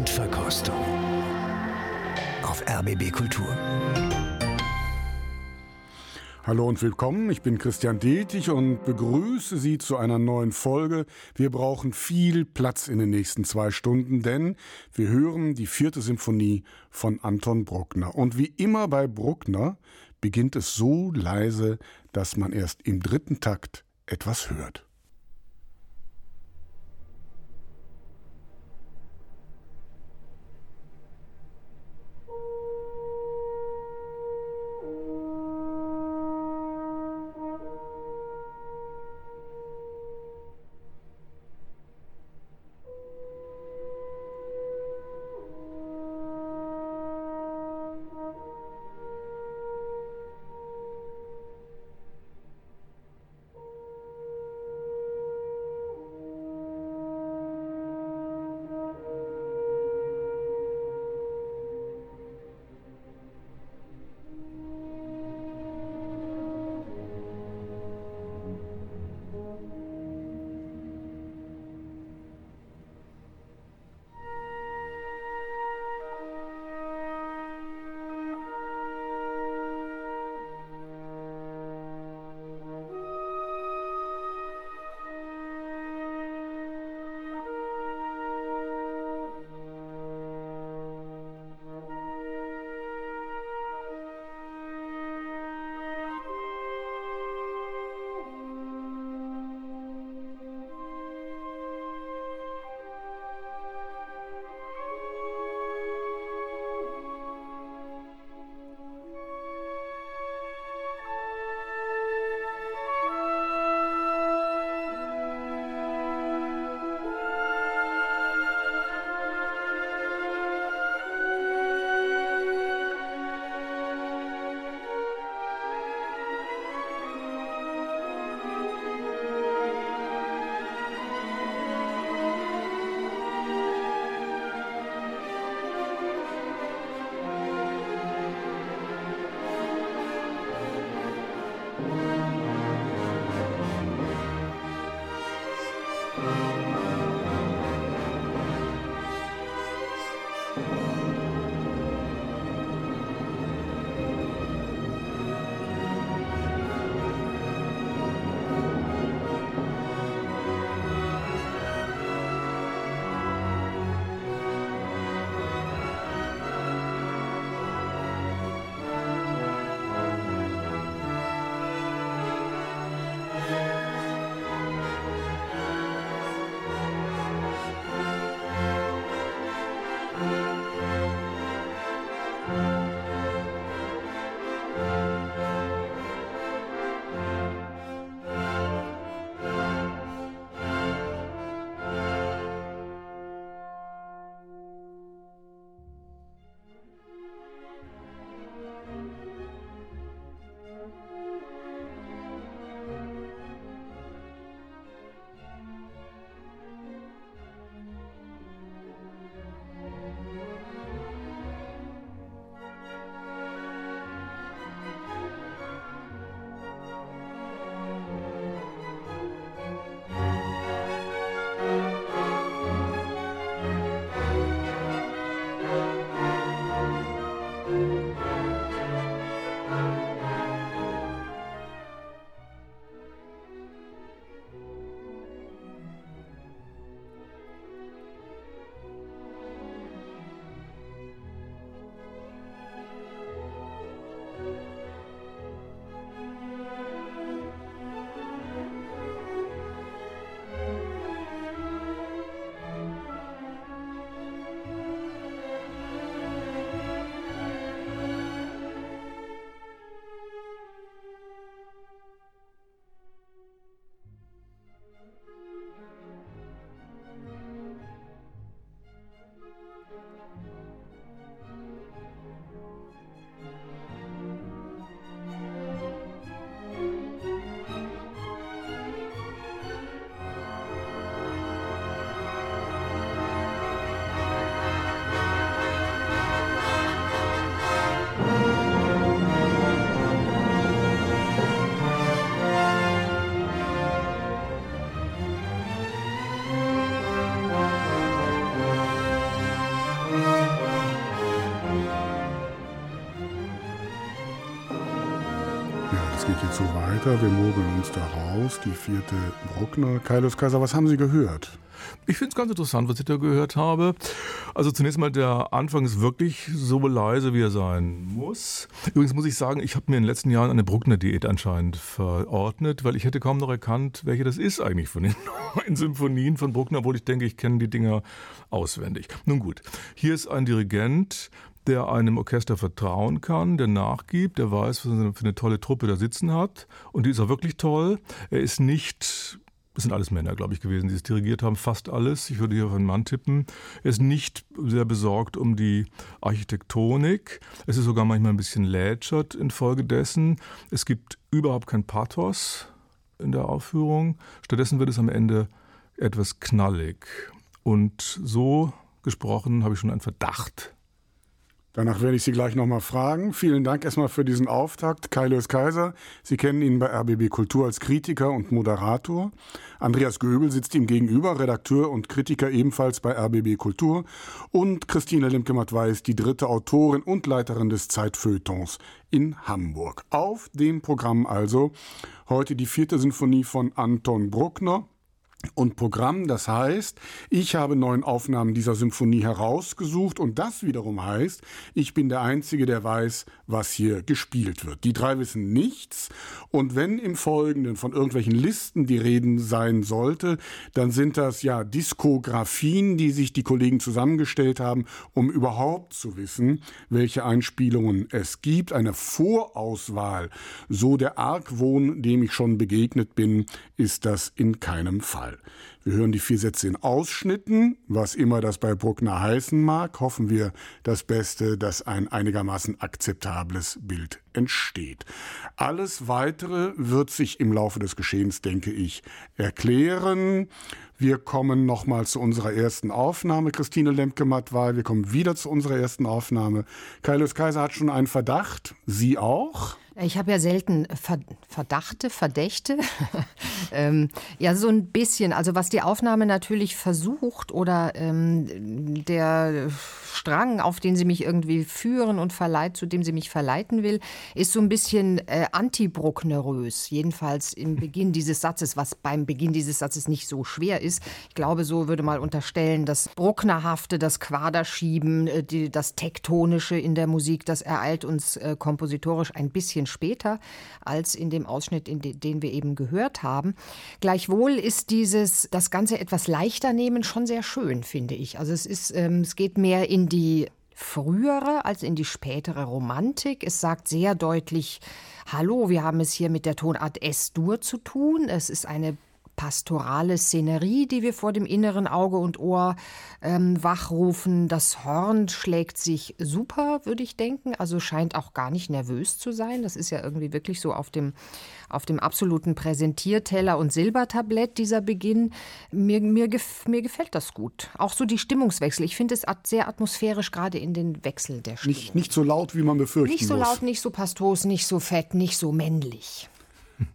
Blindverkostung auf RBB Kultur. Hallo und willkommen, ich bin Christian Detig und begrüße Sie zu einer neuen Folge. Wir brauchen viel Platz in den nächsten zwei Stunden, denn wir hören die vierte Symphonie von Anton Bruckner. Und wie immer bei Bruckner beginnt es so leise, dass man erst im dritten Takt etwas hört. Jetzt so weiter. Wir mogeln uns da raus. Die vierte Bruckner. Kaius Kaiser, was haben Sie gehört? Ich finde es ganz interessant, was ich da gehört habe. Also zunächst mal, der Anfang ist wirklich so leise, wie er sein muss. Übrigens muss ich sagen, ich habe mir in den letzten Jahren eine Bruckner-Diät anscheinend verordnet, weil ich hätte kaum noch erkannt, welche das ist eigentlich von den neuen Symphonien von Bruckner, obwohl ich denke, ich kenne die Dinger auswendig. Nun gut, hier ist ein Dirigent, der einem Orchester vertrauen kann, der nachgibt, der weiß, was er für eine tolle Truppe da sitzen hat. Und die ist auch wirklich toll. Er ist nicht das sind alles Männer, glaube ich, gewesen, die es dirigiert haben, fast alles. Ich würde hier auf einen Mann tippen. Er ist nicht sehr besorgt um die Architektonik. Es ist sogar manchmal ein bisschen lätschert infolgedessen. Es gibt überhaupt kein Pathos in der Aufführung. Stattdessen wird es am Ende etwas knallig. Und so gesprochen habe ich schon einen Verdacht, Danach werde ich Sie gleich nochmal fragen. Vielen Dank erstmal für diesen Auftakt. Kai Lös Kaiser, Sie kennen ihn bei RBB Kultur als Kritiker und Moderator. Andreas Göbel sitzt ihm gegenüber, Redakteur und Kritiker ebenfalls bei RBB Kultur. Und Christine Lemke-Matt-Weiß, die dritte Autorin und Leiterin des Zeitfeuilletons in Hamburg. Auf dem Programm also heute die vierte Sinfonie von Anton Bruckner und Programm. Das heißt, ich habe neun Aufnahmen dieser Symphonie herausgesucht und das wiederum heißt, ich bin der Einzige, der weiß, was hier gespielt wird. Die drei wissen nichts und wenn im Folgenden von irgendwelchen Listen die Reden sein sollte, dann sind das ja Diskografien, die sich die Kollegen zusammengestellt haben, um überhaupt zu wissen, welche Einspielungen es gibt. Eine Vorauswahl, so der Argwohn, dem ich schon begegnet bin, ist das in keinem Fall. Mal. Wir hören die vier Sätze in Ausschnitten, was immer das bei Bruckner heißen mag. Hoffen wir das Beste, dass ein einigermaßen akzeptables Bild entsteht. Alles Weitere wird sich im Laufe des Geschehens, denke ich, erklären. Wir kommen nochmal zu unserer ersten Aufnahme, Christine Lemke-Mattwey. Wir kommen wieder zu unserer ersten Aufnahme. Kaius Kaiser hat schon einen Verdacht. Sie auch? Ich habe ja selten Verdachte, Verdächte. ähm, ja, so ein bisschen. Also was die Aufnahme natürlich versucht oder ähm, der Strang, auf den sie mich irgendwie führen und verleiht, zu dem sie mich verleiten will, ist so ein bisschen äh, antibrucknerös. Jedenfalls im Beginn dieses Satzes, was beim Beginn dieses Satzes nicht so schwer ist. Ich glaube, so würde mal unterstellen, das Brucknerhafte, das Quaderschieben, äh, die, das Tektonische in der Musik, das ereilt uns äh, kompositorisch ein bisschen später als in dem Ausschnitt, in de, den wir eben gehört haben. Gleichwohl ist dieses, das Ganze etwas leichter nehmen schon sehr schön, finde ich. Also es ist, ähm, es geht mehr in die frühere als in die spätere Romantik. Es sagt sehr deutlich, hallo, wir haben es hier mit der Tonart S-Dur zu tun. Es ist eine pastorale Szenerie, die wir vor dem inneren Auge und Ohr ähm, wachrufen. Das Horn schlägt sich super, würde ich denken. Also scheint auch gar nicht nervös zu sein. Das ist ja irgendwie wirklich so auf dem, auf dem absoluten Präsentierteller und Silbertablett dieser Beginn. Mir, mir, gef mir gefällt das gut. Auch so die Stimmungswechsel. Ich finde es sehr atmosphärisch, gerade in den Wechsel der Stimmung. Nicht, nicht so laut, wie man befürchten Nicht so muss. laut, nicht so pastos, nicht so fett, nicht so männlich.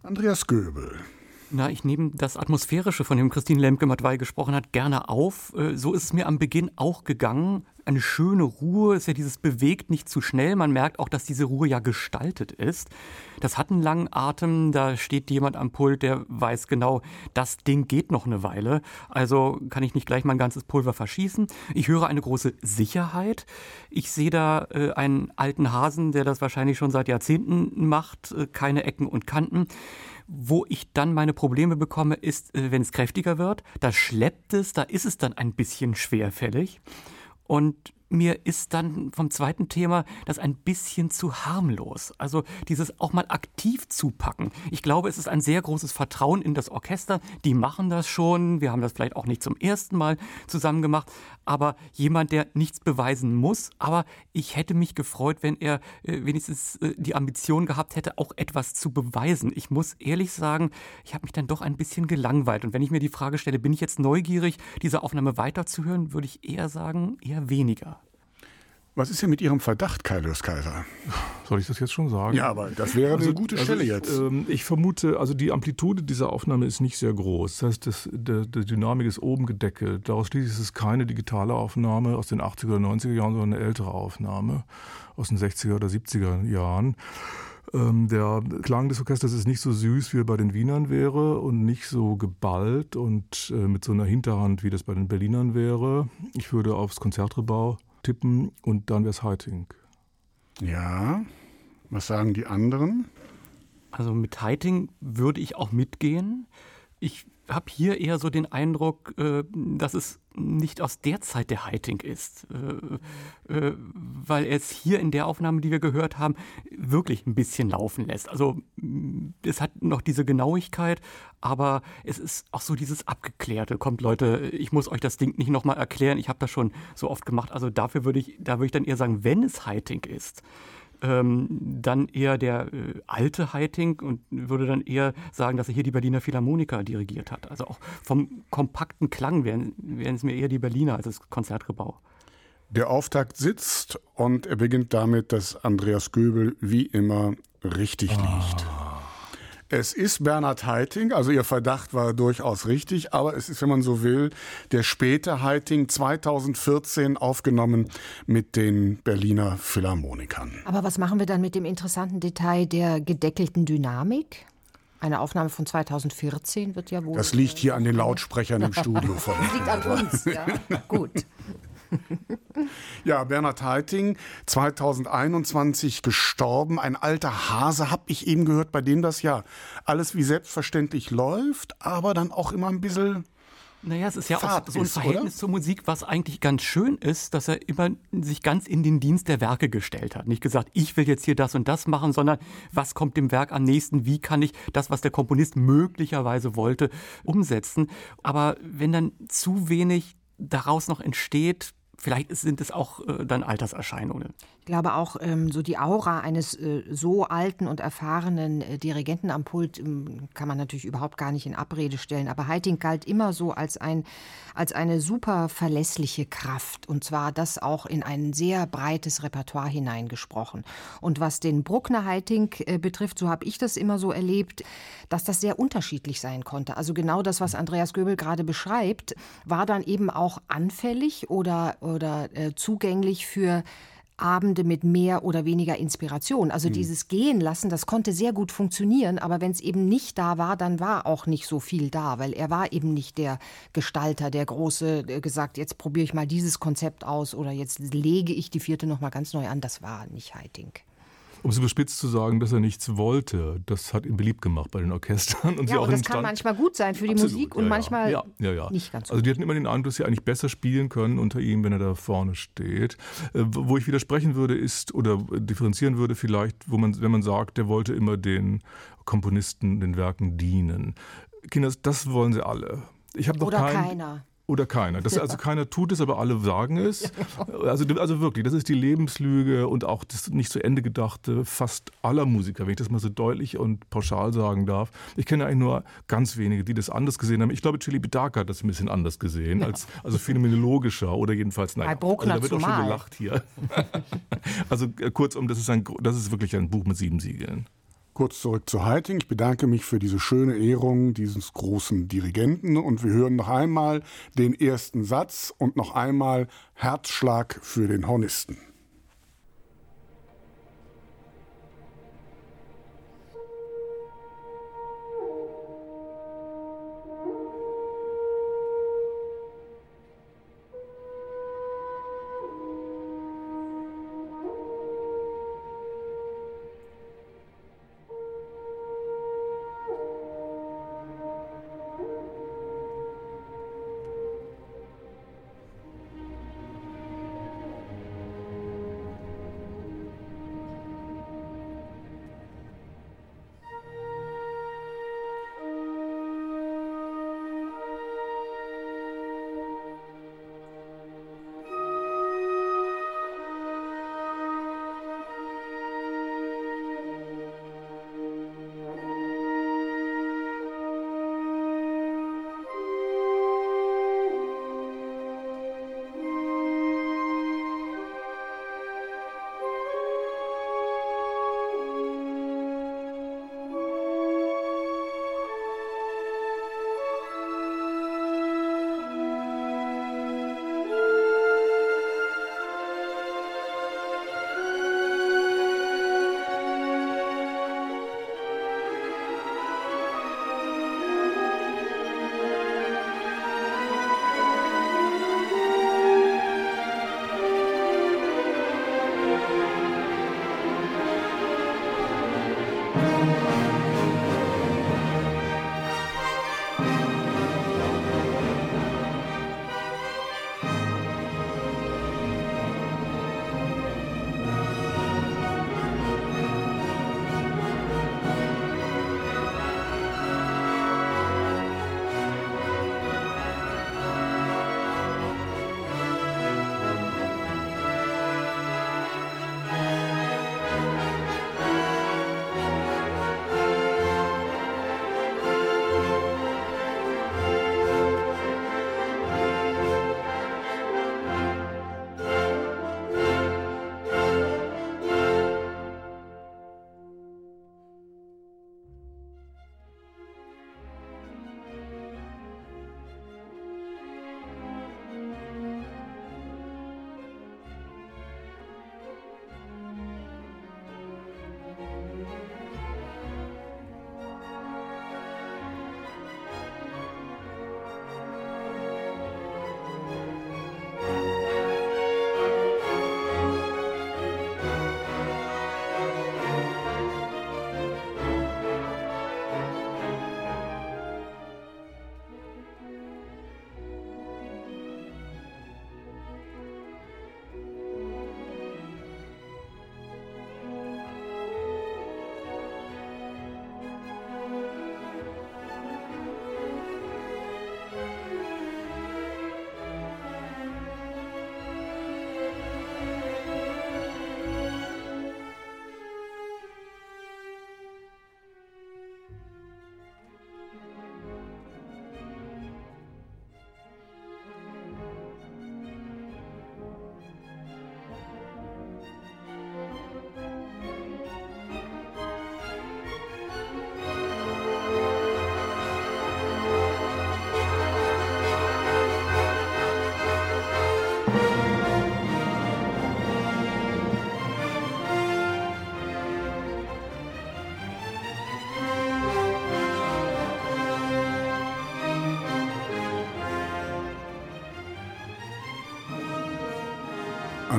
Andreas Göbel. Na, ich nehme das Atmosphärische, von dem Christine Lemke-Matwei gesprochen hat, gerne auf. Äh, so ist es mir am Beginn auch gegangen. Eine schöne Ruhe, ist ja dieses bewegt nicht zu schnell. Man merkt auch, dass diese Ruhe ja gestaltet ist. Das hat einen langen Atem. Da steht jemand am Pult, der weiß genau, das Ding geht noch eine Weile. Also kann ich nicht gleich mein ganzes Pulver verschießen. Ich höre eine große Sicherheit. Ich sehe da äh, einen alten Hasen, der das wahrscheinlich schon seit Jahrzehnten macht. Äh, keine Ecken und Kanten. Wo ich dann meine Probleme bekomme, ist, äh, wenn es kräftiger wird. Da schleppt es, da ist es dann ein bisschen schwerfällig. Und mir ist dann vom zweiten Thema das ein bisschen zu harmlos. Also dieses auch mal aktiv zupacken. Ich glaube, es ist ein sehr großes Vertrauen in das Orchester. Die machen das schon. Wir haben das vielleicht auch nicht zum ersten Mal zusammen gemacht. Aber jemand, der nichts beweisen muss. Aber ich hätte mich gefreut, wenn er äh, wenigstens äh, die Ambition gehabt hätte, auch etwas zu beweisen. Ich muss ehrlich sagen, ich habe mich dann doch ein bisschen gelangweilt. Und wenn ich mir die Frage stelle, bin ich jetzt neugierig, diese Aufnahme weiterzuhören, würde ich eher sagen, eher weniger. Was ist denn mit Ihrem Verdacht, Kaius Kaiser? Soll ich das jetzt schon sagen? Ja, aber das wäre also, eine gute Stelle also ich, jetzt. Ähm, ich vermute, also die Amplitude dieser Aufnahme ist nicht sehr groß. Das heißt, das, der, der Dynamik ist oben gedeckelt. Daraus schließlich ist es keine digitale Aufnahme aus den 80er oder 90er Jahren, sondern eine ältere Aufnahme aus den 60er oder 70er Jahren. Ähm, der Klang des Orchesters ist nicht so süß, wie er bei den Wienern wäre und nicht so geballt und äh, mit so einer Hinterhand, wie das bei den Berlinern wäre. Ich würde aufs Konzertrebau tippen und dann wäre es Heiting. Ja, was sagen die anderen? Also mit Heiting würde ich auch mitgehen. Ich habe hier eher so den Eindruck, äh, dass es nicht aus der Zeit der Heiting ist, äh, äh, weil es hier in der Aufnahme, die wir gehört haben, wirklich ein bisschen laufen lässt. Also mm, es hat noch diese Genauigkeit, aber es ist auch so dieses Abgeklärte. Kommt Leute, ich muss euch das Ding nicht nochmal erklären, ich habe das schon so oft gemacht. Also dafür würde ich, da würde ich dann eher sagen, wenn es Heiting ist, ähm, dann eher der äh, alte Heiting und würde dann eher sagen, dass er hier die Berliner Philharmoniker dirigiert hat. Also auch vom kompakten Klang wären, wären es mir eher die Berliner als das Konzertgebau. Der Auftakt sitzt und er beginnt damit, dass Andreas Göbel wie immer richtig liegt. Es ist Bernhard Heiting, also Ihr Verdacht war durchaus richtig, aber es ist, wenn man so will, der späte Heiting 2014 aufgenommen mit den Berliner Philharmonikern. Aber was machen wir dann mit dem interessanten Detail der gedeckelten Dynamik? Eine Aufnahme von 2014 wird ja wohl. Das liegt hier an den Lautsprechern im Studio. Von das liegt an uns, ja. Gut. Ja, Bernhard Heiting, 2021 gestorben. Ein alter Hase, habe ich eben gehört, bei dem das ja alles wie selbstverständlich läuft, aber dann auch immer ein bisschen naja, es ist ja Fahrt auch so ein Verhältnis ist, zur Musik, was eigentlich ganz schön ist, dass er immer sich ganz in den Dienst der Werke gestellt hat. Nicht gesagt, ich will jetzt hier das und das machen, sondern was kommt dem Werk am nächsten, wie kann ich das, was der Komponist möglicherweise wollte, umsetzen. Aber wenn dann zu wenig daraus noch entsteht, vielleicht sind es auch äh, dann Alterserscheinungen. Ich glaube auch, ähm, so die Aura eines äh, so alten und erfahrenen äh, Dirigenten am Pult ähm, kann man natürlich überhaupt gar nicht in Abrede stellen. Aber Heiting galt immer so als, ein, als eine super verlässliche Kraft. Und zwar das auch in ein sehr breites Repertoire hineingesprochen. Und was den Bruckner Heiting äh, betrifft, so habe ich das immer so erlebt, dass das sehr unterschiedlich sein konnte. Also genau das, was Andreas Göbel gerade beschreibt, war dann eben auch anfällig oder, oder äh, zugänglich für Abende mit mehr oder weniger Inspiration. Also mhm. dieses Gehen lassen, das konnte sehr gut funktionieren, aber wenn es eben nicht da war, dann war auch nicht so viel da, weil er war eben nicht der Gestalter, der große, der gesagt, jetzt probiere ich mal dieses Konzept aus oder jetzt lege ich die vierte nochmal ganz neu an. Das war nicht Heiting. Um es überspitzt zu sagen, dass er nichts wollte, das hat ihn beliebt gemacht bei den Orchestern. Und ja, sie auch das kann manchmal gut sein für die Absolut, Musik und ja, manchmal ja, ja, nicht ganz so. Also die hatten immer den Eindruck, dass sie eigentlich besser spielen können unter ihm, wenn er da vorne steht. Äh, wo ich widersprechen würde, ist, oder differenzieren würde vielleicht, wo man, wenn man sagt, der wollte immer den Komponisten, den Werken dienen. Kinder, das wollen sie alle. Ich habe noch Oder kein, keiner. Oder keiner. Das, also keiner tut es, aber alle sagen es. Also, also wirklich, das ist die Lebenslüge und auch das nicht zu Ende gedachte fast aller Musiker, wenn ich das mal so deutlich und pauschal sagen darf. Ich kenne eigentlich nur ganz wenige, die das anders gesehen haben. Ich glaube, Chili Bedaka hat das ein bisschen anders gesehen, ja. als, also phänomenologischer oder jedenfalls, nein, also da wird auch schon gelacht hier. also äh, kurzum, das ist, ein, das ist wirklich ein Buch mit sieben Siegeln. Kurz zurück zu Heiting. Ich bedanke mich für diese schöne Ehrung dieses großen Dirigenten und wir hören noch einmal den ersten Satz und noch einmal Herzschlag für den Hornisten.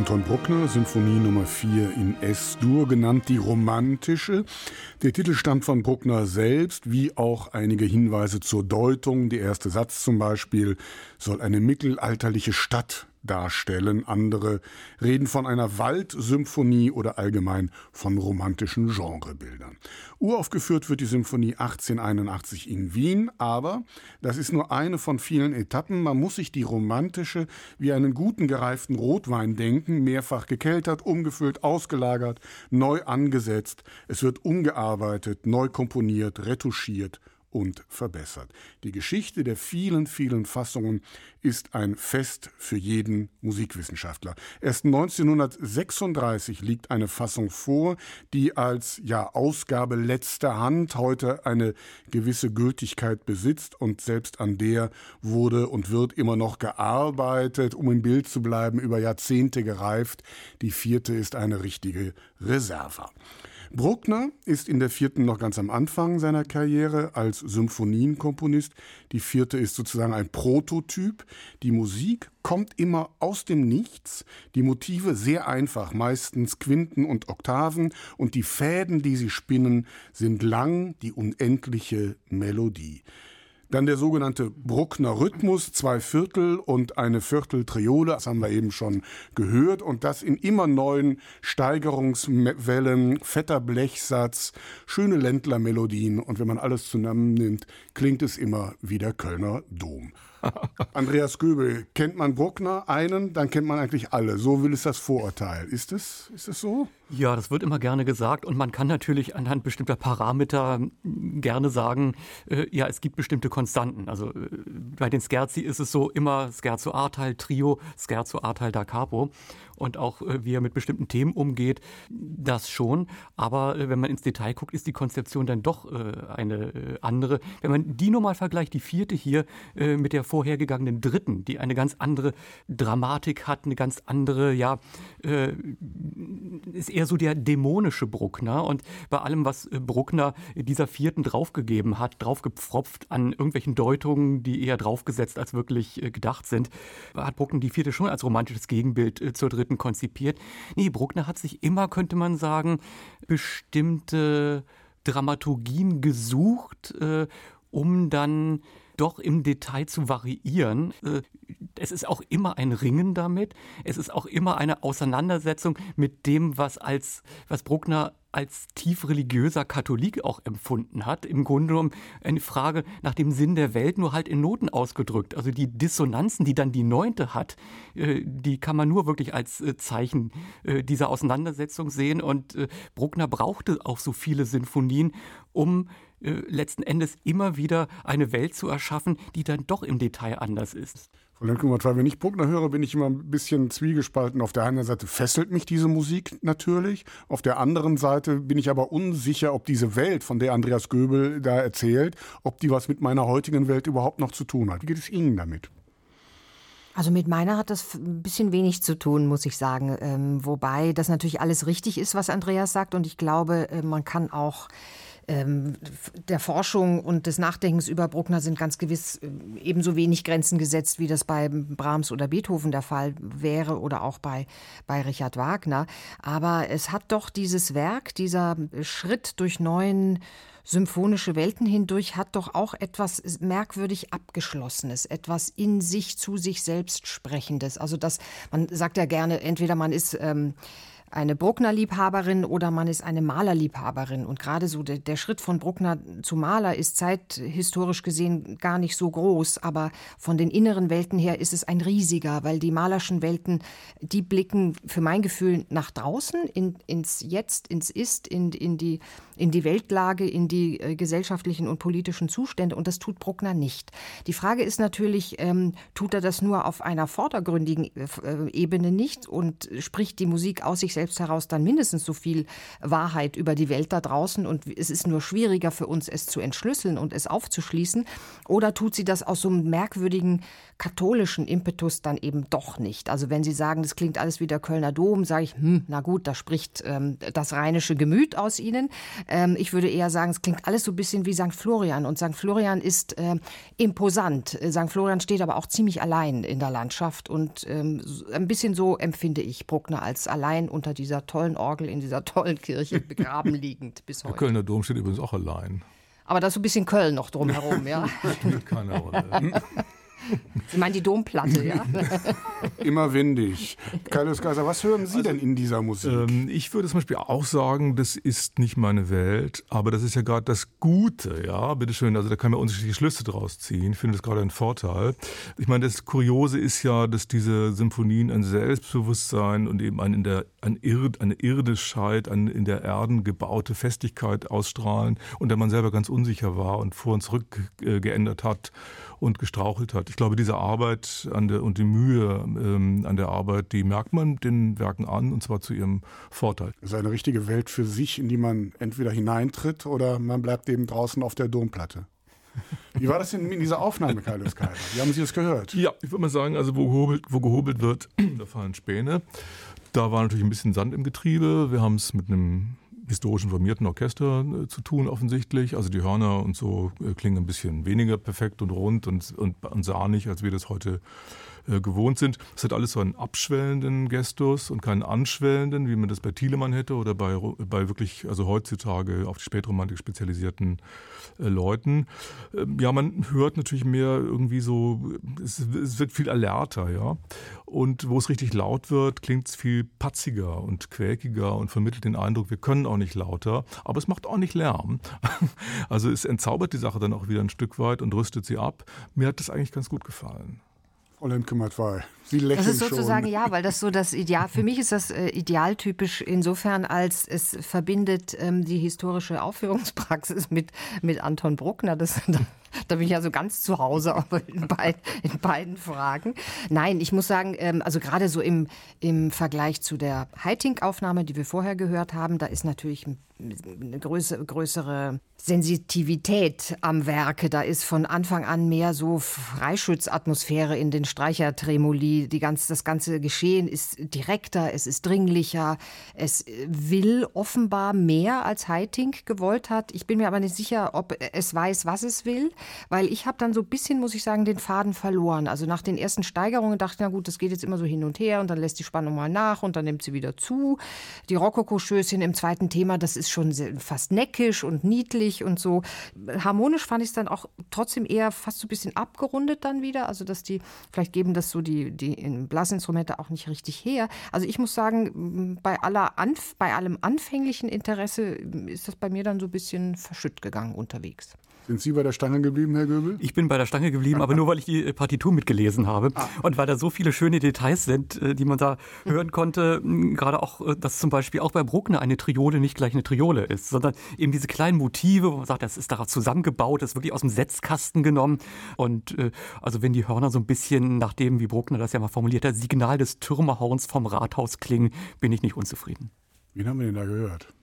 Anton Bruckner, Sinfonie Nummer 4 in S-Dur, genannt die romantische. Der Titel stammt von Bruckner selbst, wie auch einige Hinweise zur Deutung. Der erste Satz zum Beispiel soll eine mittelalterliche Stadt darstellen. Andere reden von einer Waldsymphonie oder allgemein von romantischen Genrebildern. Uraufgeführt wird die Symphonie 1881 in Wien, aber das ist nur eine von vielen Etappen. Man muss sich die romantische wie einen guten gereiften Rotwein denken, mehrfach gekeltert, umgefüllt, ausgelagert, neu angesetzt. Es wird umgearbeitet, neu komponiert, retuschiert und verbessert. Die Geschichte der vielen, vielen Fassungen ist ein Fest für jeden Musikwissenschaftler. Erst 1936 liegt eine Fassung vor, die als ja Ausgabe letzter Hand heute eine gewisse Gültigkeit besitzt und selbst an der wurde und wird immer noch gearbeitet, um im Bild zu bleiben, über Jahrzehnte gereift. Die vierte ist eine richtige Reserva. Bruckner ist in der vierten noch ganz am Anfang seiner Karriere als Symphonienkomponist. Die vierte ist sozusagen ein Prototyp. Die Musik kommt immer aus dem Nichts, die Motive sehr einfach, meistens Quinten und Oktaven, und die Fäden, die sie spinnen, sind lang, die unendliche Melodie. Dann der sogenannte Bruckner Rhythmus, zwei Viertel und eine Vierteltriole, das haben wir eben schon gehört, und das in immer neuen Steigerungswellen, fetter Blechsatz, schöne Ländlermelodien, und wenn man alles zusammennimmt, klingt es immer wie der Kölner Dom. Andreas Göbel, kennt man Bruckner einen, dann kennt man eigentlich alle. So will es das Vorurteil. Ist es, ist es so? Ja, das wird immer gerne gesagt und man kann natürlich anhand bestimmter Parameter gerne sagen, äh, ja, es gibt bestimmte Konstanten. Also äh, bei den Scherzi ist es so immer Scherzo A-Teil Trio, Scherzo A-Teil da Capo und auch äh, wie er mit bestimmten Themen umgeht, das schon. Aber äh, wenn man ins Detail guckt, ist die Konzeption dann doch äh, eine andere. Wenn man die nochmal vergleicht, die vierte hier mit der vorhergegangenen dritten, die eine ganz andere Dramatik hat, eine ganz andere, ja, ist eher so der dämonische Bruckner. Und bei allem, was Bruckner dieser vierten draufgegeben hat, draufgepfropft an irgendwelchen Deutungen, die eher draufgesetzt als wirklich gedacht sind, hat Bruckner die vierte schon als romantisches Gegenbild zur dritten konzipiert. Nee, Bruckner hat sich immer, könnte man sagen, bestimmte Dramaturgien gesucht, um dann doch im Detail zu variieren. Äh, es ist auch immer ein Ringen damit. Es ist auch immer eine Auseinandersetzung mit dem, was als, was Bruckner als tief religiöser Katholik auch empfunden hat. Im Grunde genommen eine Frage nach dem Sinn der Welt, nur halt in Noten ausgedrückt. Also die Dissonanzen, die dann die Neunte hat, äh, die kann man nur wirklich als äh, Zeichen dieser Auseinandersetzung sehen. Und Bruckner brauchte auch so viele Sinfonien, um äh, letzten Endes immer wieder eine Welt zu erschaffen, die dann doch im Detail anders ist. Frau Lenkemann, wenn ich Bruckner höre, bin ich immer ein bisschen zwiegespalten. Auf der einen Seite fesselt mich diese Musik natürlich, auf der anderen Seite bin ich aber unsicher, ob diese Welt, von der Andreas Göbel da erzählt, ob die was mit meiner heutigen Welt überhaupt noch zu tun hat. Wie geht es Ihnen damit? Also mit meiner hat das ein bisschen wenig zu tun, muss ich sagen. Ähm, wobei das natürlich alles richtig ist, was Andreas sagt. Und ich glaube, äh, man kann auch ähm, der Forschung und des Nachdenkens über Bruckner sind ganz gewiss äh, ebenso wenig Grenzen gesetzt, wie das bei Brahms oder Beethoven der Fall wäre oder auch bei, bei Richard Wagner. Aber es hat doch dieses Werk, dieser Schritt durch neuen symphonische Welten hindurch hat doch auch etwas merkwürdig Abgeschlossenes, etwas in sich zu sich selbst Sprechendes. Also das, man sagt ja gerne, entweder man ist ähm, eine Bruckner-Liebhaberin oder man ist eine Malerliebhaberin. Und gerade so der, der, Schritt von Bruckner zu Maler ist zeithistorisch gesehen gar nicht so groß, aber von den inneren Welten her ist es ein riesiger, weil die malerschen Welten, die blicken für mein Gefühl nach draußen, in, ins Jetzt, ins Ist, in, in, die, in die Weltlage, in die äh, gesellschaftlichen und politischen Zustände. Und das tut Bruckner nicht. Die Frage ist natürlich, ähm, tut er das nur auf einer vordergründigen äh, Ebene nicht und spricht die Musik aus sich selbst heraus dann mindestens so viel Wahrheit über die Welt da draußen und es ist nur schwieriger für uns, es zu entschlüsseln und es aufzuschließen? Oder tut sie das aus so einem merkwürdigen katholischen Impetus dann eben doch nicht? Also wenn Sie sagen, das klingt alles wie der Kölner Dom, sage ich, hm, na gut, da spricht ähm, das rheinische Gemüt aus Ihnen. Ähm, ich würde eher sagen, es klingt alles so ein bisschen wie St. Florian und St. Florian ist äh, imposant. St. Florian steht aber auch ziemlich allein in der Landschaft und ähm, ein bisschen so empfinde ich Bruckner als allein unter dieser tollen Orgel in dieser tollen Kirche begraben liegend bis heute. Der Kölner Dom steht übrigens auch allein. Aber da ist so ein bisschen Köln noch drumherum, ja. Spielt keine Rolle. Sie meinen die Domplatte, ja? Immer windig. Carlos Kaiser, was hören Sie denn in dieser Musik? Ähm, ich würde zum Beispiel auch sagen, das ist nicht meine Welt, aber das ist ja gerade das Gute, ja, bitteschön. Also da kann man unterschiedliche Schlüsse draus ziehen. Ich finde das gerade ein Vorteil. Ich meine, das Kuriose ist ja, dass diese Symphonien ein Selbstbewusstsein und eben ein in der, ein Ird, eine Irdischkeit, eine in der Erden gebaute Festigkeit ausstrahlen, und der man selber ganz unsicher war und vor und zurück äh, geändert hat und gestrauchelt hat. Ich glaube, diese Arbeit der, und die Mühe ähm, an der Arbeit, die merkt man den Werken an und zwar zu ihrem Vorteil. Das ist eine richtige Welt für sich, in die man entweder hineintritt oder man bleibt eben draußen auf der Domplatte. Wie war das denn in dieser Aufnahme, Carlos Kaiser? Wie haben Sie das gehört? Ja, ich würde mal sagen, also wo gehobelt, wo gehobelt wird, da fallen Späne. Da war natürlich ein bisschen Sand im Getriebe. Wir haben es mit einem historisch informierten Orchester äh, zu tun offensichtlich. Also die Hörner und so äh, klingen ein bisschen weniger perfekt und rund und, und, und sahnig, als wir das heute äh, gewohnt sind. Es hat alles so einen abschwellenden Gestus und keinen anschwellenden, wie man das bei Thielemann hätte oder bei, bei wirklich, also heutzutage auf die Spätromantik spezialisierten äh, Leuten. Ähm, ja, man hört natürlich mehr irgendwie so, es, es wird viel alerter, ja. Und wo es richtig laut wird, klingt es viel patziger und quäkiger und vermittelt den Eindruck, wir können auch nicht lauter, aber es macht auch nicht Lärm. Also es entzaubert die Sache dann auch wieder ein Stück weit und rüstet sie ab. Mir hat das eigentlich ganz gut gefallen. Frau Lemke-Matwei, Sie lächeln Das ist sozusagen schon. ja, weil das so das Ideal, für mich ist das äh, idealtypisch insofern, als es verbindet ähm, die historische Aufführungspraxis mit, mit Anton Bruckner. Das, da, bin ich ja so ganz zu Hause in, beid, in beiden Fragen. Nein, ich muss sagen, ähm, also gerade so im, im Vergleich zu der Haitink-Aufnahme, die wir vorher gehört haben, da ist natürlich eine größere, größere Sensitivität am Werke. Da ist von Anfang an mehr so Freischützatmosphäre in den Streichertremoli. Die ganz, das ganze Geschehen ist direkter, es ist dringlicher, es will offenbar mehr als Haitink gewollt hat. Ich bin mir aber nicht sicher, ob es weiß, was es will, weil ich habe dann so ein bisschen, muss ich sagen, den Faden verloren. Also nach den ersten Steigerungen dachte ich, na gut, das geht jetzt immer so hin und her und dann lässt die Spannung mal nach und dann nimmt sie wieder zu. Die Rokoko-Schößchen im zweiten Thema, das ist schon fast neckisch und niedlich und so. Harmonisch fand ich es dann auch trotzdem eher fast so ein bisschen abgerundet dann wieder. Also, dass die, vielleicht geben das so die, die Blasinstrumente auch nicht richtig her. Also, ich muss sagen, bei, aller Anf bei allem anfänglichen Interesse ist das bei mir dann so ein bisschen verschütt gegangen unterwegs. Sind Sie bei der Stange geblieben, Herr Göbel? Ich bin bei der Stange geblieben, aber nur weil ich die äh, Partitur mitgelesen habe ah. und weil da so viele schöne Details sind, äh, die man da hören konnte. Gerade auch, äh, dass zum Beispiel auch bei Bruckner eine Triole nicht gleich eine Triole ist, sondern eben diese kleinen Motive, wo man sagt, das ist darauf zusammengebaut, das ist wirklich aus dem Setzkasten genommen. Und also wenn die Hörner so ein bisschen nach dem, wie Bruckner das ja mal formuliert hat, Signal des Türmerhorns vom Rathaus klingen, bin ich nicht unzufrieden. Wen haben wir denn da gehört?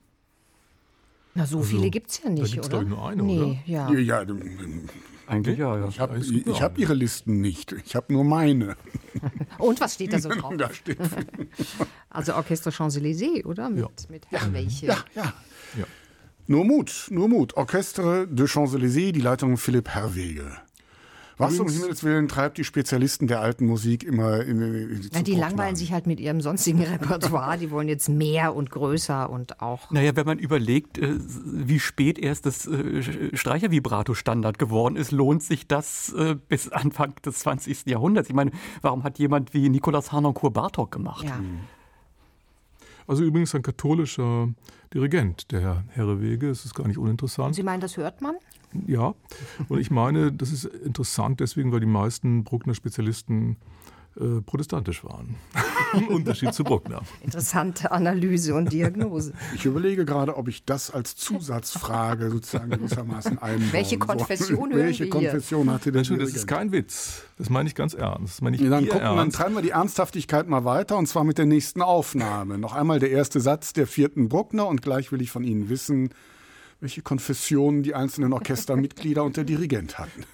Na, so also, viele gibt es ja nicht, da gibt's, oder? Ich, nur eine, nee, oder? Ja. ja, ja eigentlich ja. ja. Ich habe hab Ihre Listen nicht. Ich habe nur meine. Und was steht da so drauf? da steht also Orchester Champs-Élysées, oder? Mit, ja. mit Herrn welche? Ja, ja. ja. Nur Mut, nur Mut. Orchestre de Champs-Élysées, die Leitung Philipp Herwege. Was um Himmels Willen treibt die Spezialisten der alten Musik immer in, in die ja, Die langweilen sich halt mit ihrem sonstigen Repertoire. Die wollen jetzt mehr und größer und auch. Naja, wenn man überlegt, äh, wie spät erst das äh, Streichervibrato-Standard geworden ist, lohnt sich das äh, bis Anfang des 20. Jahrhunderts. Ich meine, warum hat jemand wie Nikolaus Harnoncourt Bartok gemacht? Ja. Also übrigens ein katholischer Dirigent, der Herr Herrewege. Es ist gar nicht uninteressant. Und Sie meinen, das hört man? Ja, und ich meine, das ist interessant deswegen, weil die meisten Bruckner-Spezialisten äh, protestantisch waren. Im Unterschied zu Bruckner. Interessante Analyse und Diagnose. Ich überlege gerade, ob ich das als Zusatzfrage sozusagen gewissermaßen einbauen Welche Konfession soll. Welche Konfession hatte der Das ist kein Witz. Das meine ich ganz ernst. Das meine ich ja, dann, gucken, ernst. dann treiben wir die Ernsthaftigkeit mal weiter und zwar mit der nächsten Aufnahme. Noch einmal der erste Satz der vierten Bruckner und gleich will ich von Ihnen wissen, welche Konfessionen die einzelnen Orchestermitglieder und der Dirigent hatten.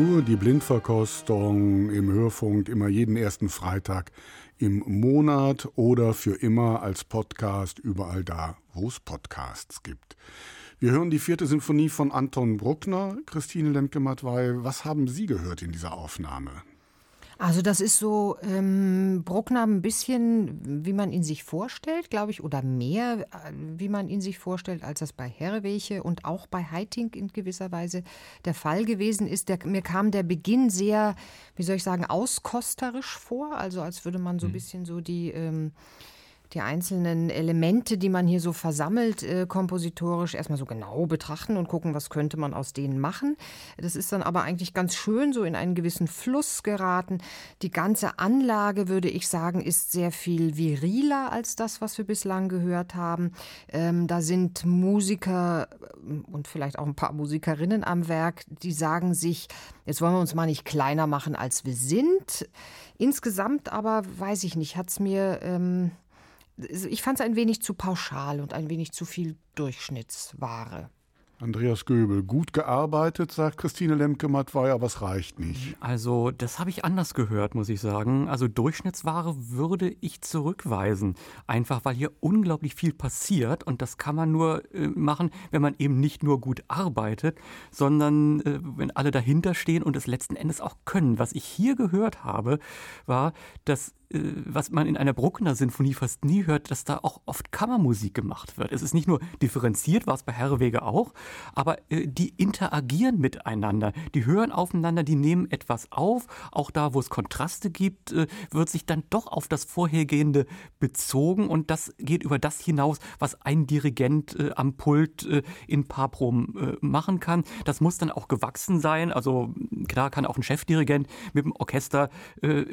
Kultur, die Blindverkostung im Hörfunk immer jeden ersten Freitag im Monat oder für immer als Podcast überall da, wo es Podcasts gibt. Wir hören die vierte Symphonie von Anton Bruckner. Christine Lemke-Matwei, was haben Sie gehört in dieser Aufnahme? Also das ist so ähm, Bruckner ein bisschen, wie man ihn sich vorstellt, glaube ich, oder mehr, äh, wie man ihn sich vorstellt, als das bei Herrewege und auch bei Heiting in gewisser Weise der Fall gewesen ist. Der, mir kam der Beginn sehr, wie soll ich sagen, auskosterisch vor, also als würde man so ein mhm. bisschen so die ähm, die einzelnen Elemente, die man hier so versammelt, äh, kompositorisch erstmal so genau betrachten und gucken, was könnte man aus denen machen. Das ist dann aber eigentlich ganz schön so in einen gewissen Fluss geraten. Die ganze Anlage, würde ich sagen, ist sehr viel viriler als das, was wir bislang gehört haben. Ähm, da sind Musiker äh, und vielleicht auch ein paar Musikerinnen am Werk, die sagen sich, jetzt wollen wir uns mal nicht kleiner machen, als wir sind. Insgesamt aber, weiß ich nicht, hat es mir... Ähm, ich fand es ein wenig zu pauschal und ein wenig zu viel Durchschnittsware. Andreas Göbel, gut gearbeitet, sagt Christine Lemke-Mattwey, aber es reicht nicht. Also, das habe ich anders gehört, muss ich sagen. Also, Durchschnittsware würde ich zurückweisen. Einfach, weil hier unglaublich viel passiert und das kann man nur äh, machen, wenn man eben nicht nur gut arbeitet, sondern äh, wenn alle dahinter stehen und es letzten Endes auch können. Was ich hier gehört habe, war, dass was man in einer Bruckner Sinfonie fast nie hört, dass da auch oft Kammermusik gemacht wird. Es ist nicht nur differenziert, war es bei Herrewege auch, aber äh, die interagieren miteinander, die hören aufeinander, die nehmen etwas auf. Auch da, wo es Kontraste gibt, äh, wird sich dann doch auf das Vorhergehende bezogen und das geht über das hinaus, was ein Dirigent am Pult in Paprom machen kann. Das muss dann auch gewachsen sein. Also klar kann auch ein Chefdirigent mit dem Orchester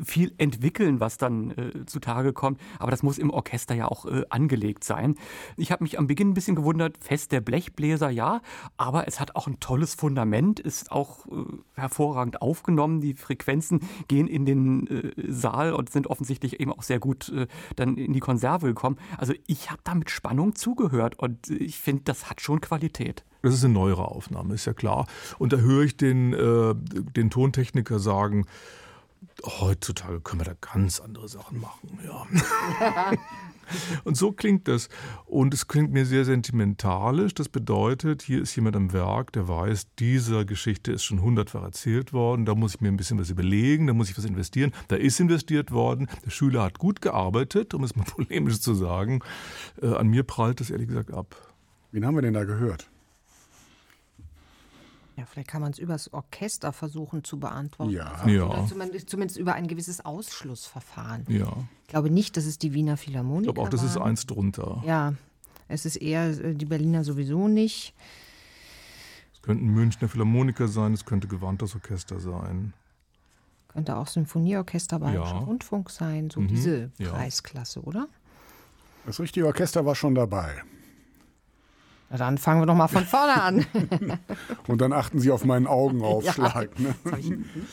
viel entwickeln, was da dann äh, zutage kommt. Aber das muss im Orchester ja auch äh, angelegt sein. Ich habe mich am Beginn ein bisschen gewundert, fest der Blechbläser, ja, aber es hat auch ein tolles Fundament, ist auch äh, hervorragend aufgenommen. Die Frequenzen gehen in den äh, Saal und sind offensichtlich eben auch sehr gut äh, dann in die Konserve gekommen. Also ich habe da mit Spannung zugehört und ich finde, das hat schon Qualität. Das ist eine neuere Aufnahme, ist ja klar. Und da höre ich den, äh, den Tontechniker sagen, heutzutage können wir da ganz andere Sachen machen. Ja. Und so klingt das. Und es klingt mir sehr sentimentalisch. Das bedeutet, hier ist jemand am Werk, der weiß, diese Geschichte ist schon hundertfach erzählt worden. Da muss ich mir ein bisschen was überlegen, da muss ich was investieren. Da ist investiert worden. Der Schüler hat gut gearbeitet, um es mal polemisch zu sagen. Äh, an mir prallt das ehrlich gesagt ab. Wen haben wir denn da gehört? Ja, vielleicht kann man es übers Orchester versuchen zu beantworten. Ja. ja. Zumindest, zumindest, über ein gewisses Ausschlussverfahren. Ja. Ich glaube nicht, dass es die Wiener Philharmoniker Ich glaube auch, das ist eins drunter. Ja, es ist eher äh, die Berliner sowieso nicht. Es könnten Münchner Philharmoniker sein, es könnte gewandtes Orchester sein. Könnte auch Symphonieorchester Bayerischen ja. Rundfunk sein, so mhm. diese Preisklasse, ja. oder? Das richtige Orchester war schon dabei. Na dann fangen wir doch mal von vorne an. Und dann achten Sie auf meinen Augenaufschlag.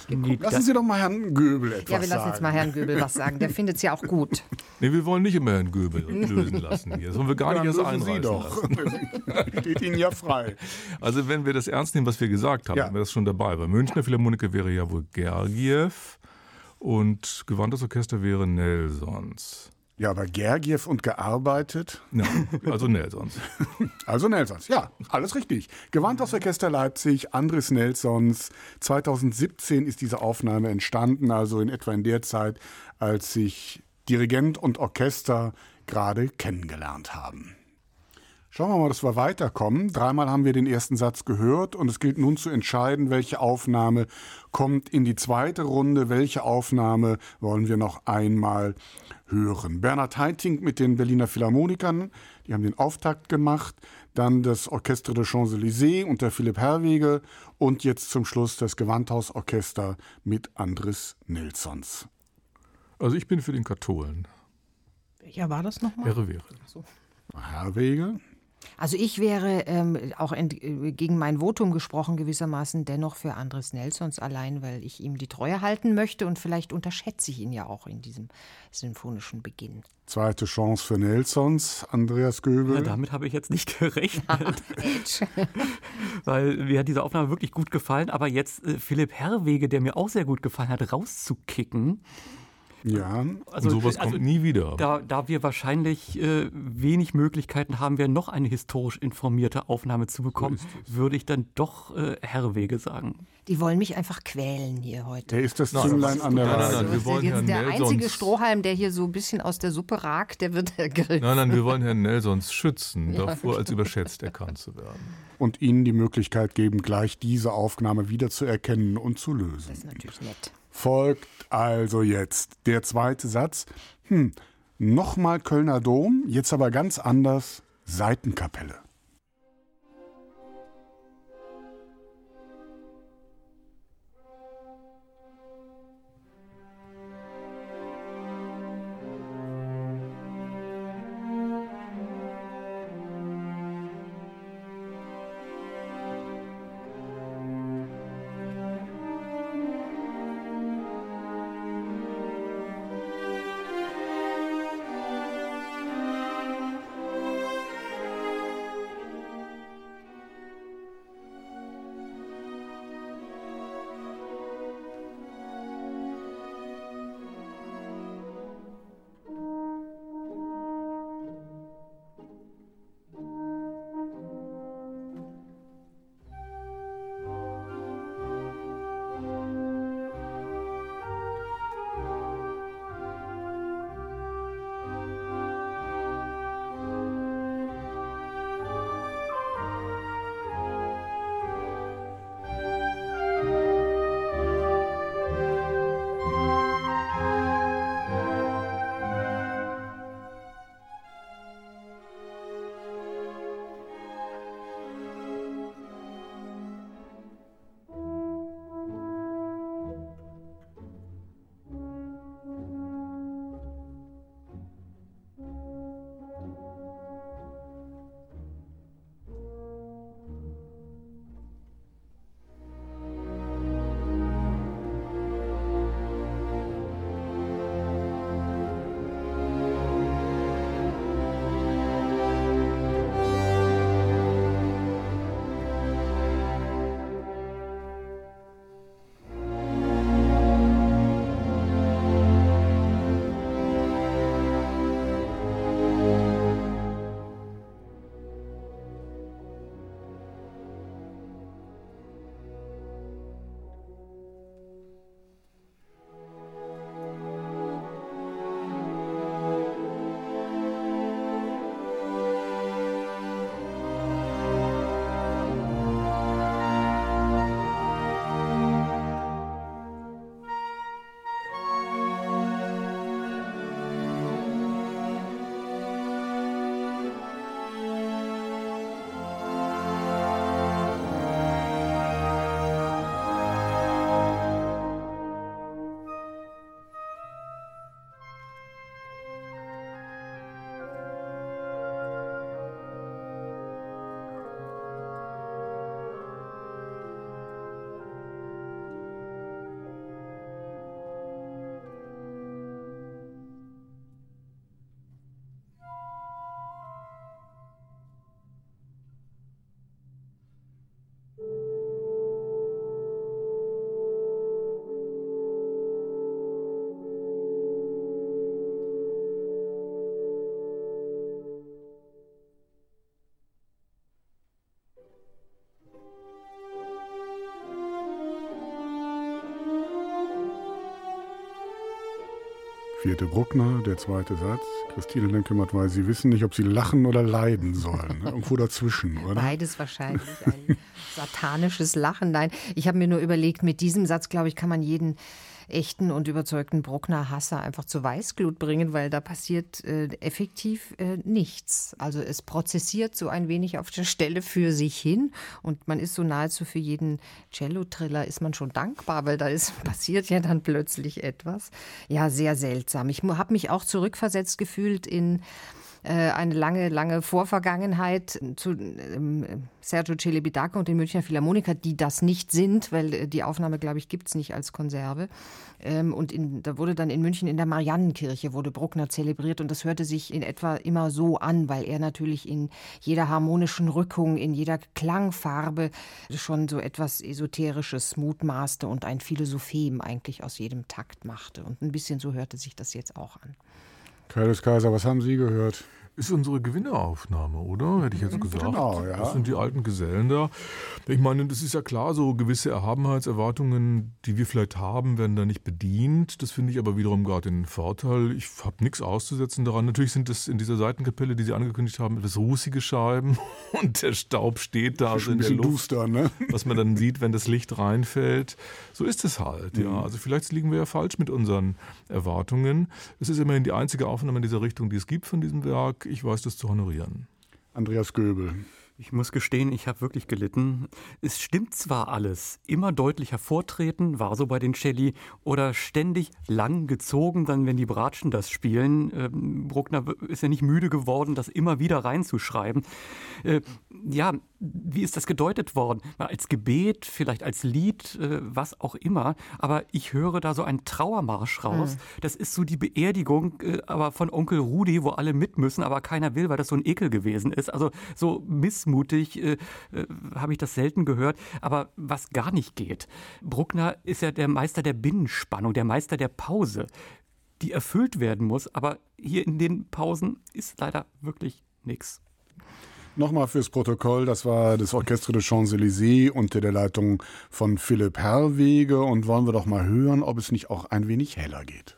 Ja, ne? Lassen Sie doch mal Herrn Göbel etwas sagen. Ja, wir lassen jetzt mal Herrn Göbel was sagen. Der findet es ja auch gut. Nee, wir wollen nicht immer Herrn Göbel lösen lassen hier. Das wollen wir gar nicht erst einreißen Sie doch. Steht Ihnen ja frei. Also wenn wir das ernst nehmen, was wir gesagt haben, ja. dann wäre das schon dabei. Weil Münchner Philharmoniker wäre ja wohl Gergiev und gewandtes Orchester wäre Nelsons. Ja, aber Gergiev und gearbeitet? Ja, also Nelsons. also Nelsons, ja, alles richtig. Gewandtes Orchester Leipzig, Andres Nelsons. 2017 ist diese Aufnahme entstanden, also in etwa in der Zeit, als sich Dirigent und Orchester gerade kennengelernt haben. Schauen wir mal, dass wir weiterkommen. Dreimal haben wir den ersten Satz gehört und es gilt nun zu entscheiden, welche Aufnahme kommt in die zweite Runde, welche Aufnahme wollen wir noch einmal hören. Bernhard Heiting mit den Berliner Philharmonikern, die haben den Auftakt gemacht, dann das Orchestre de Champs-Élysées unter Philipp Herwege und jetzt zum Schluss das Gewandhausorchester mit Andres Nilsons. Also ich bin für den Katholen. Welcher war das nochmal? Herwege. So. Herwege. Also ich wäre ähm, auch ent, äh, gegen mein Votum gesprochen gewissermaßen dennoch für Andres Nelsons allein, weil ich ihm die Treue halten möchte und vielleicht unterschätze ich ihn ja auch in diesem sinfonischen Beginn. Zweite Chance für Nelsons, Andreas Göbel. Ja, damit habe ich jetzt nicht gerechnet. weil mir hat diese Aufnahme wirklich gut gefallen, aber jetzt äh, Philipp Herrwege, der mir auch sehr gut gefallen hat, rauszukicken Ja. Also, Und sowas also, kommt nie wieder. Da, da wir wahrscheinlich äh, wenig Möglichkeiten haben, wir noch eine historisch informierte Aufnahme zu bekommen, so würde ich dann doch äh, Herrewege sagen. Die wollen mich einfach quälen hier heute. Der ist das Zünglein an der Nein, nein, wir wollen Herrn der Nelsons einzige Strohhalm, der hier so ein bisschen aus der Suppe ragt, der wird ergriffen. Nein, nein, wir wollen Herrn Nelsons schützen, ja. davor als überschätzt erkannt zu werden. Und Ihnen die Möglichkeit geben, gleich diese Aufnahme wiederzuerkennen und zu lösen. Das ist natürlich nett. Folgt also jetzt der zweite Satz. Hm, nochmal Kölner Dom, jetzt aber ganz anders Seitenkapelle. Vierte Bruckner, der zweite Satz. Christine Lemke-Matt weiß, Sie wissen nicht, ob Sie lachen oder leiden sollen. Irgendwo dazwischen, oder? Beides wahrscheinlich. Ein satanisches Lachen. Nein, ich habe mir nur überlegt, mit diesem Satz, glaube ich, kann man jeden echten und überzeugten Bruckner Hasser einfach zur Weißglut bringen, weil da passiert äh, effektiv äh, nichts. Also es prozessiert so ein wenig auf der Stelle für sich hin und man ist so nahezu für jeden Cello-Triller ist man schon dankbar, weil da ist passiert ja dann plötzlich etwas. Ja, sehr seltsam. Ich habe mich auch zurückversetzt gefühlt in eine lange, lange Vorvergangenheit zu ähm, Sergio Celibidache und den Münchner Philharmoniker, die das nicht sind, weil äh, die Aufnahme, glaube ich, gibt es nicht als Konserve. Ähm, und in, da wurde dann in München in der Mariannenkirche wurde Bruckner zelebriert und das hörte sich in etwa immer so an, weil er natürlich in jeder harmonischen Rückung, in jeder Klangfarbe schon so etwas Esoterisches mutmaßte und ein Philosophem eigentlich aus jedem Takt machte. Und ein bisschen so hörte sich das jetzt auch an. Kaius Kaiser, was haben Sie gehört? Ist unsere Gewinneraufnahme, oder? Hätte ich jetzt gesagt. Genau, ja. Das sind die alten Gesellen da. Ich meine, das ist ja klar, so gewisse Erhabenheitserwartungen, die wir vielleicht haben, werden da nicht bedient. Das finde ich aber wiederum gerade den Vorteil. Ich habe nichts auszusetzen daran. Natürlich sind das in dieser Seitenkapelle, die Sie angekündigt haben, etwas rußige Scheiben und der Staub steht da so in der Luft, duster, ne? was man dann sieht, wenn das Licht reinfällt. So ist es halt, ja. Mhm. Also vielleicht liegen wir ja falsch mit unseren Erwartungen. Es ist immerhin die einzige Aufnahme in dieser Richtung, die es gibt von diesem Werk ich weiß das zu honorieren. Andreas Göbel. Ich muss gestehen, ich habe wirklich gelitten. Es stimmt zwar alles, immer deutlich hervortreten, war so bei den Celli, oder ständig lang gezogen, dann wenn die Bratschen das spielen. Ähm, Bruckner ist ja nicht müde geworden, das immer wieder reinzuschreiben. Äh, ja, wie ist das gedeutet worden? Als Gebet, vielleicht als Lied, äh, was auch immer. Aber ich höre da so einen Trauermarsch raus. Mhm. Das ist so die Beerdigung, äh, aber von Onkel Rudi, wo alle mit müssen, aber keiner will, weil das so ein Ekel gewesen ist. Also so miss missmutig, äh, äh, habe ich das selten gehört. Aber was gar nicht geht, Bruckner ist ja der Meister der Binnenspannung, der Meister der Pause, die erfüllt werden muss. Aber hier in den Pausen ist leider wirklich nichts. Nochmal fürs Protokoll, das war das Orchestre de Champs-Élysées unter der Leitung von Philipp Herrwege und wollen wir doch mal hören, ob es nicht auch ein wenig heller geht.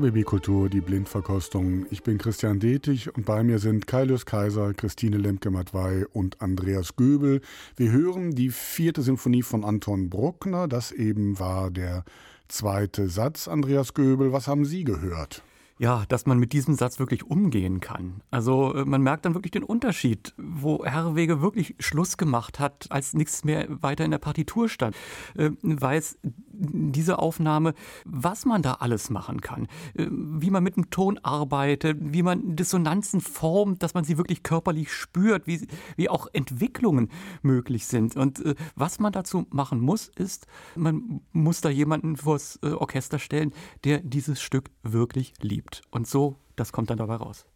RBB Kultur, die Blindverkostung. Ich bin Christian Detig und bei mir sind Kailius Kaiser, Christine Lemke-Matwei und Andreas Göbel. Wir hören die vierte Symphonie von Anton Bruckner. Das eben war der zweite Satz. Andreas Göbel, was haben Sie gehört? ja, dass man mit diesem Satz wirklich umgehen kann. Also äh, man merkt dann wirklich den Unterschied, wo Herwege wirklich Schluss gemacht hat, als nichts mehr weiter in der Partitur stand. Äh, weiß diese Aufnahme, was man da alles machen kann, äh, wie man mit dem Ton arbeitet, wie man Dissonanzen formt, dass man sie wirklich körperlich spürt, wie, wie auch Entwicklungen möglich sind. Und was man dazu machen muss, ist, man muss da jemanden vors Orchester stellen, der dieses Stück wirklich liebt. Und so, das kommt dann dabei raus.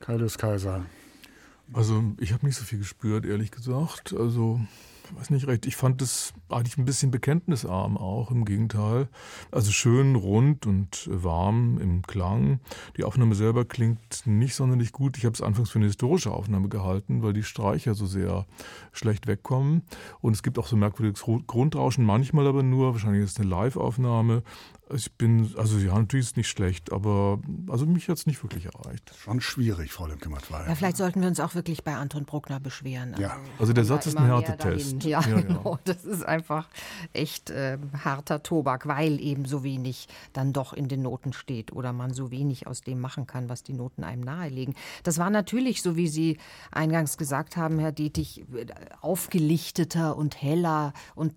Kaius Kaiser. Also ich habe nicht so viel gespürt, ehrlich gesagt. Also weiß nicht recht. Ich fand es eigentlich ein bisschen bekenntnisarm auch, im Gegenteil. Also schön rund und warm im Klang. Die Aufnahme selber klingt nicht sonderlich gut. Ich habe es anfangs für eine historische Aufnahme gehalten, weil die Streicher so sehr schlecht wegkommen. Und es gibt auch so merkwürdiges Grundrauschen, manchmal aber nur. Wahrscheinlich ist es eine Live-Aufnahme. Ich bin, also ja, natürlich ist es nicht schlecht, aber also mich hat es nicht wirklich erreicht. Schon schwierig, Frau Lemke-Mattwey. Ja, vielleicht sollten wir uns auch wirklich bei Anton Bruckner beschweren. Also, ja. also der Satz ist ein Härtetest. Ja, ja, genau. Das ist einfach echt äh, harter Tobak, weil eben so wenig dann doch in den Noten steht oder man so wenig aus dem machen kann, was die Noten einem nahelegen. Das war natürlich, so wie Sie eingangs gesagt haben, Herr Dietig, aufgelichteter und heller und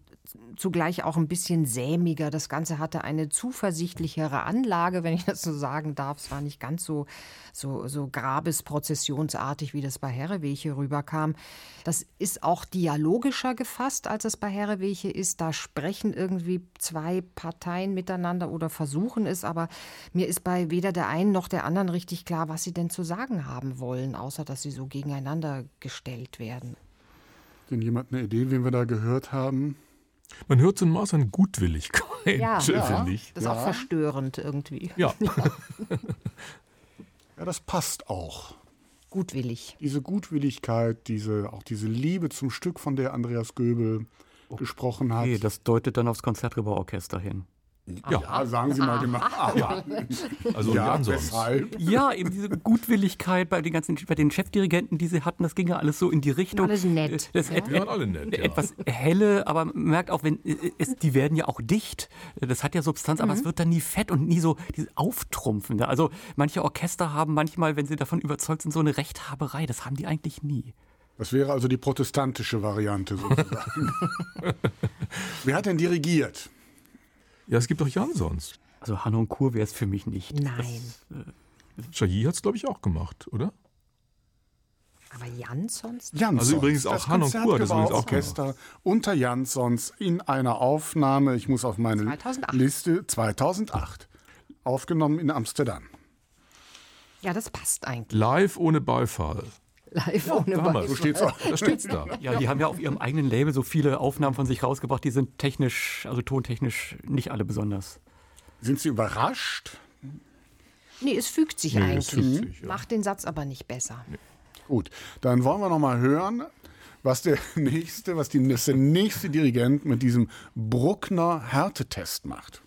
zugleich auch ein bisschen sämiger. Das Ganze hatte eine zuversichtlichere Anlage, wenn ich das so sagen darf. Es war nicht ganz so, so, so grabesprozessionsartig, wie das bei Herreweche rüberkam. Das ist auch dialogischer gefasst, als es bei Herreweche ist. Da sprechen irgendwie zwei Parteien miteinander oder versuchen es, aber mir ist bei weder der einen noch der anderen richtig klar, was sie denn zu sagen haben wollen, außer dass sie so gegeneinander gestellt werden. Denn jemand eine Idee, wen wir da gehört haben? Man hört so ein Maß an Gutwilligkeit, ja, finde ich. Das ist ja. auch verstörend irgendwie. Ja. ja, das passt auch. Gutwillig. Diese Gutwilligkeit, diese, auch diese Liebe zum Stück, von der Andreas Göbel oh, gesprochen hat. Okay, das deutet dann aufs Konzertgebauorchester hin. Ja, ja, sagen Sie mal genau. Ja. Also ja, weshalb? Ja, eben diese Gutwilligkeit bei den ganzen, bei den Chefdirigenten, die sie hatten, das ging ja alles so in die Richtung. Alles nett. Das ja? et, alle nett, ja. Etwas helle, aber man merkt auch, wenn es, die werden ja auch dicht. Das hat ja Substanz, aber mhm. es wird dann nie fett und nie so auftrumpfende. Also manche Orchester haben manchmal, wenn sie davon überzeugt sind, so eine Rechthaberei. Das haben die eigentlich nie. Das wäre also die protestantische Variante sozusagen. Wer hat denn dirigiert? Ja, es gibt doch Jansons. Also Hanon Kur wäre es für mich nicht. Nein. Das, äh, hat es, glaube ich, auch gemacht, oder? Aber Jansons? Jansons. Also übrigens auch Hanon Kur das übrigens auch Orchester unter Jansons in einer Aufnahme, ich muss auf meine 2008. Liste, 2008. Aufgenommen in Amsterdam. Ja, das passt eigentlich. Live ohne Beifall live ja, ohne Beifall. So steht's auch. Da steht's da. Ja, die haben ja auf ihrem eigenen Label so viele Aufnahmen von sich rausgebracht, die sind technisch, also tontechnisch nicht alle besonders. Sind Sie überrascht? Nee, es fügt sich nee, eigentlich. Fügt sich, ja. Macht den Satz aber nicht besser. Nee. Gut, dann wollen wir noch mal hören, was der nächste, was die, der nächste Dirigent mit diesem Bruckner Härtetest macht.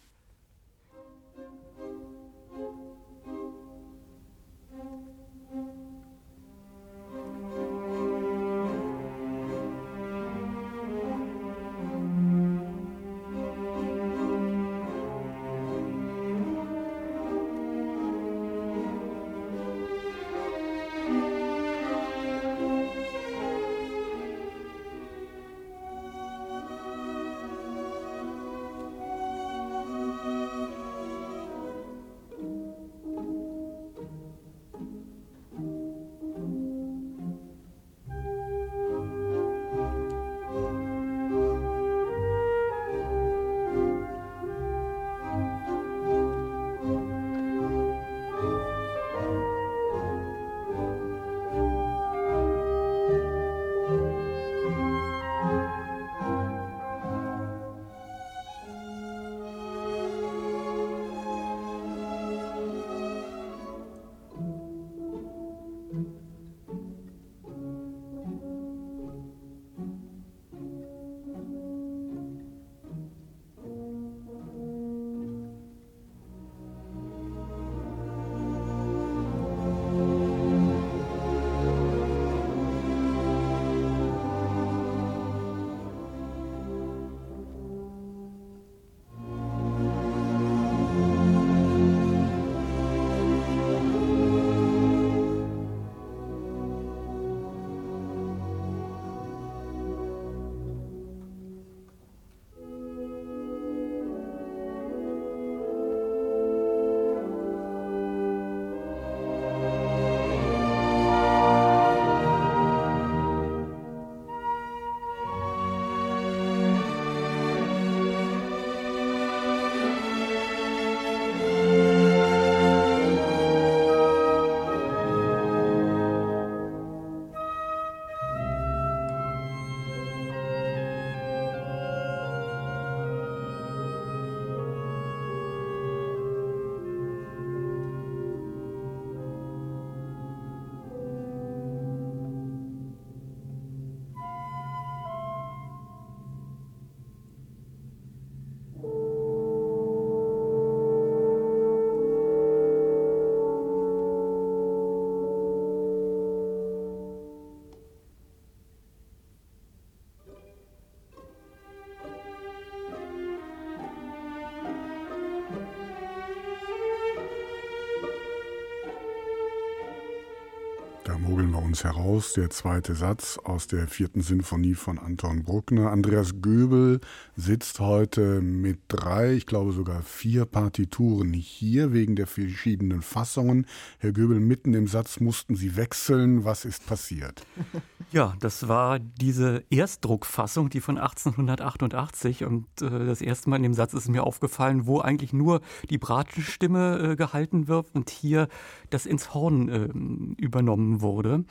Mogeln wir uns heraus. Der zweite Satz aus der vierten Sinfonie von Anton Bruckner. Andreas Göbel sitzt heute mit drei, ich glaube sogar vier Partituren hier wegen der verschiedenen Fassungen. Herr Göbel, mitten im Satz mussten Sie wechseln. Was ist passiert? Ja, das war diese Erstdruckfassung, die von 1888. Und äh, das erste Mal in dem Satz ist mir aufgefallen, wo eigentlich nur die Bratenstimme äh, gehalten wird und hier das ins Horn äh, übernommen wurde.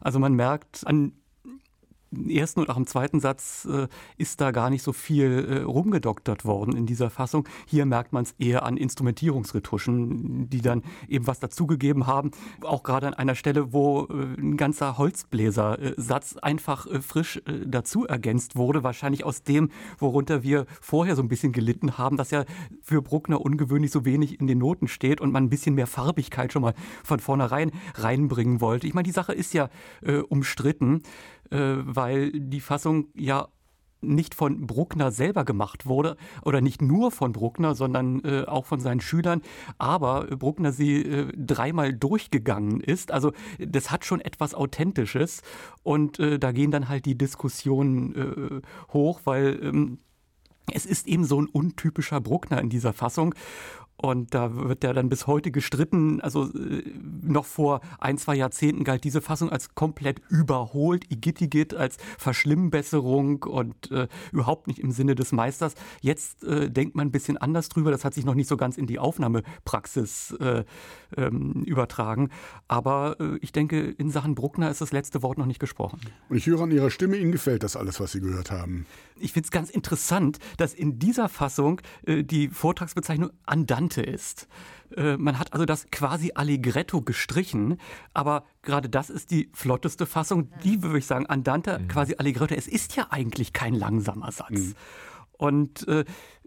Also man merkt an ersten und auch im zweiten Satz äh, ist da gar nicht so viel äh, rumgedoktert worden in dieser Fassung. Hier merkt man es eher an Instrumentierungsretuschen, die dann eben was dazugegeben haben. Auch gerade an einer Stelle, wo äh, ein ganzer Holzbläsersatz einfach äh, frisch äh, dazu ergänzt wurde. Wahrscheinlich aus dem, worunter wir vorher so ein bisschen gelitten haben, dass ja für Bruckner ungewöhnlich so wenig in den Noten steht und man ein bisschen mehr Farbigkeit schon mal von vornherein reinbringen wollte. Ich meine, die Sache ist ja äh, umstritten äh, weil die Fassung ja nicht von Bruckner selber gemacht wurde oder nicht nur von Bruckner, sondern äh, auch von seinen Schülern, aber Bruckner sie äh, dreimal durchgegangen ist. Also das hat schon etwas Authentisches und äh, da gehen dann halt die Diskussionen äh, hoch, weil ähm, es ist eben so ein untypischer Bruckner in dieser Fassung. Und da wird ja dann bis heute gestritten. Also äh, noch vor ein, zwei Jahrzehnten galt diese Fassung als komplett überholt, Igittigit als Verschlimmbesserung und äh, überhaupt nicht im Sinne des Meisters. Jetzt äh, denkt man ein bisschen anders drüber. Das hat sich noch nicht so ganz in die Aufnahmepraxis äh, ähm, übertragen. Aber äh, ich denke, in Sachen Bruckner ist das letzte Wort noch nicht gesprochen. Und ich höre an Ihrer Stimme, Ihnen gefällt das alles, was Sie gehört haben. Ich finde es ganz interessant, dass in dieser Fassung äh, die Vortragsbezeichnung Andante Andante ist. Äh, man hat also das quasi Allegretto gestrichen, aber gerade das ist die flotteste Fassung. Die würde ich sagen, Andante, mhm. quasi Allegretto. Es ist ja eigentlich kein langsamer Satz. Mhm. Und äh,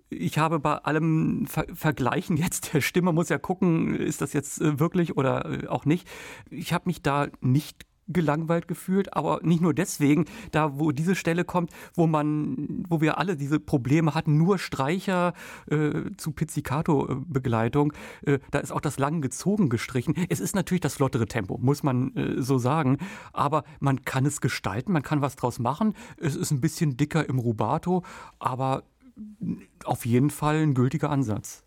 ich habe bei allem Ver Vergleichen jetzt der Stimme, muss ja gucken, ist das jetzt äh, wirklich oder äh, auch nicht. Ich habe mich da nicht gelangweilt gefühlt, aber nicht nur deswegen, da wo diese Stelle kommt, wo man, wo wir alle diese Probleme hatten, nur Streicher äh, zu Pizzicato-Begleitung, äh, da ist auch das lang gezogen gestrichen. Es ist natürlich das flottere Tempo, muss man äh, so sagen, aber man kann es gestalten, man kann was draus machen. Es ist ein bisschen dicker im Rubato, aber auf jeden Fall ein gültiger Ansatz.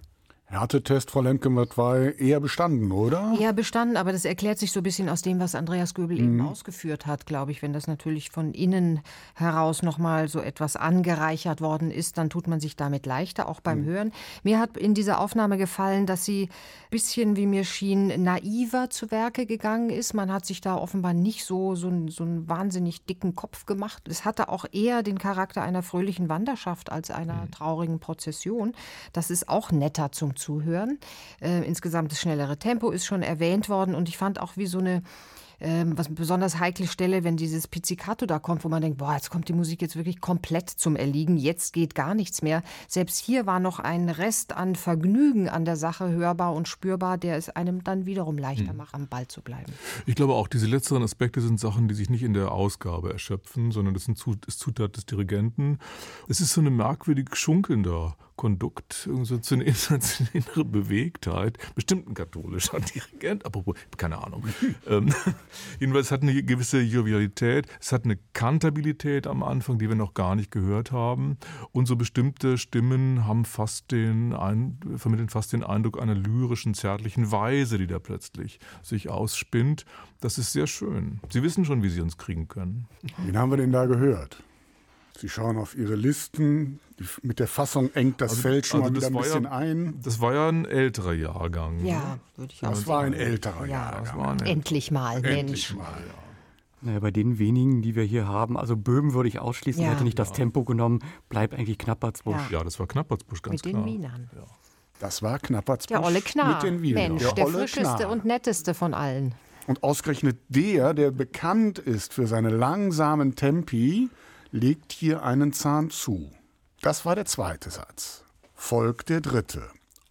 Härtetest, Frau Lemke, war eher bestanden, oder? Eher bestanden, aber das erklärt sich so ein bisschen aus dem, was Andreas Göbel mhm. eben ausgeführt hat, glaube ich. Wenn das natürlich von innen heraus nochmal so etwas angereichert worden ist, dann tut man sich damit leichter, auch beim mhm. Hören. Mir hat in dieser Aufnahme gefallen, dass sie ein bisschen, wie mir schien, naiver zu Werke gegangen ist. Man hat sich da offenbar nicht so, so, so einen wahnsinnig dicken Kopf gemacht. Es hatte auch eher den Charakter einer fröhlichen Wanderschaft als einer mhm. traurigen Prozession. Das ist auch netter zum Zuhören. Äh, insgesamt das schnellere Tempo ist schon erwähnt worden und ich fand auch wie so eine ähm, was besonders heikle Stelle, wenn dieses Pizzicato da kommt, wo man denkt, boah, jetzt kommt die Musik jetzt wirklich komplett zum Erliegen, jetzt geht gar nichts mehr. Selbst hier war noch ein Rest an Vergnügen an der Sache hörbar und spürbar, der es einem dann wiederum leichter hm. macht, am Ball zu bleiben. Ich glaube auch, diese letzteren Aspekte sind Sachen, die sich nicht in der Ausgabe erschöpfen, sondern das sind Zutat des Dirigenten. Es ist so eine merkwürdig schunkelnder Kondukt, so zu einer innere Bewegtheit. Bestimmt ein katholischer Dirigent, apropos, keine Ahnung. ähm, jedenfalls hat eine gewisse Jovialität, es hat eine Kantabilität am Anfang, die wir noch gar nicht gehört haben. Und so bestimmte Stimmen haben fast den, ein, vermitteln fast den Eindruck einer lyrischen, zärtlichen Weise, die da plötzlich sich ausspinnt. Das ist sehr schön. Sie wissen schon, wie Sie uns kriegen können. Wen haben wir denn da gehört? Sie schauen auf Ihre Listen. Mit der Fassung engt das also, Feld schon also mal wieder ein bisschen ja, ein. Das war ja ein älterer Jahrgang. Ja, ne? würde ich auch Das war ein älterer ja, Jahrgang. Ein Endlich mal, Mensch. Endlich mal, ja. Naja, bei den wenigen, die wir hier haben, also Böhmen würde ich ausschließen, ja. hätte nicht das Tempo genommen, bleibt eigentlich Knappertsbusch. Ja. ja, das war Knappertsbusch, ganz mit klar. Mit den Wienern. Das war Knappertsbusch der Olle Knar. mit den Wienern. Mensch, der, der frischeste Knar. und netteste von allen. Und ausgerechnet der, der bekannt ist für seine langsamen Tempi, legt hier einen Zahn zu. Das war der zweite Satz. Folgt der dritte.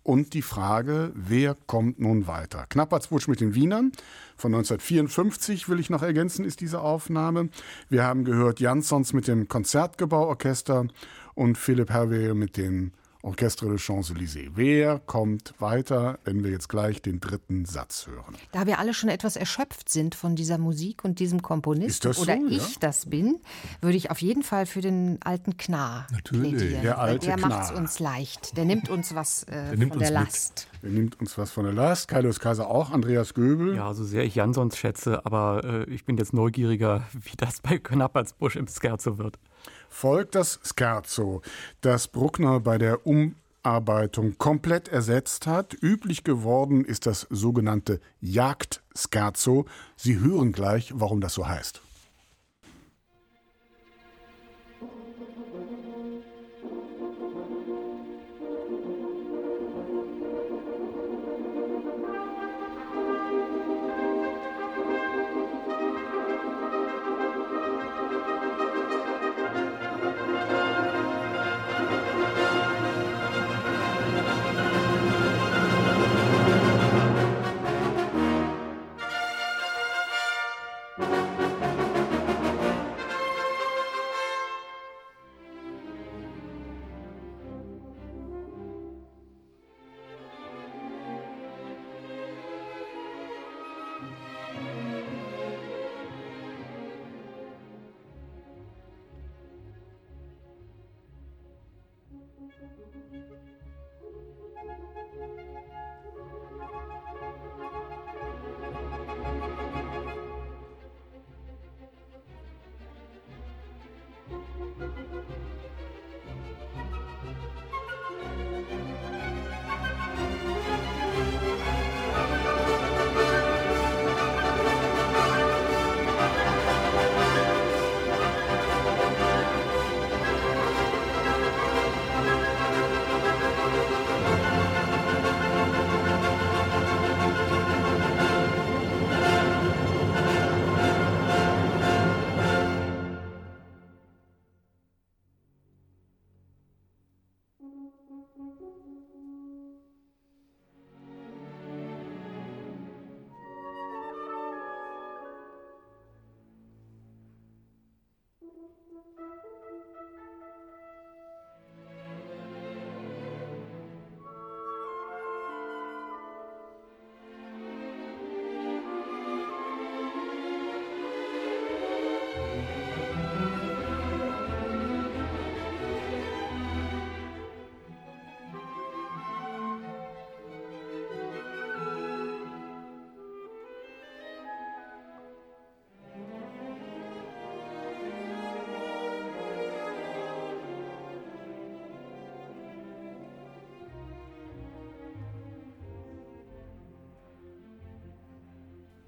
Und die Frage, wer kommt nun weiter? Knappertsbusch mit den Wienern. Von 1954 will ich noch ergänzen, ist diese Aufnahme. Wir haben gehört Jansons mit dem Konzertgebauorchester und Philipp Hervé mit den Orchestre des Champs-Élysées. Wer kommt weiter, wenn wir jetzt gleich den dritten Satz hören? Da wir alle schon etwas erschöpft sind von dieser Musik und diesem Komponisten Ist das oder so, ja? ich das bin, würde ich auf jeden Fall für den alten Knar Natürlich. plädieren. Der alte der macht es uns leicht. Der nimmt uns was äh, nimmt von der uns mit. Last. Wer nimmt uns was von der Last? Kaius Kaiser auch, Andreas Göbel. Ja, so sehr ich Jansons schätze, aber äh, ich bin jetzt neugieriger, wie das bei Knappertsbusch im Scherzo wird. Folgt das Scherzo, das Bruckner bei der Umarbeitung komplett ersetzt hat. Üblich geworden ist das sogenannte Jagd-Scherzo. Sie hören gleich, warum das so heißt.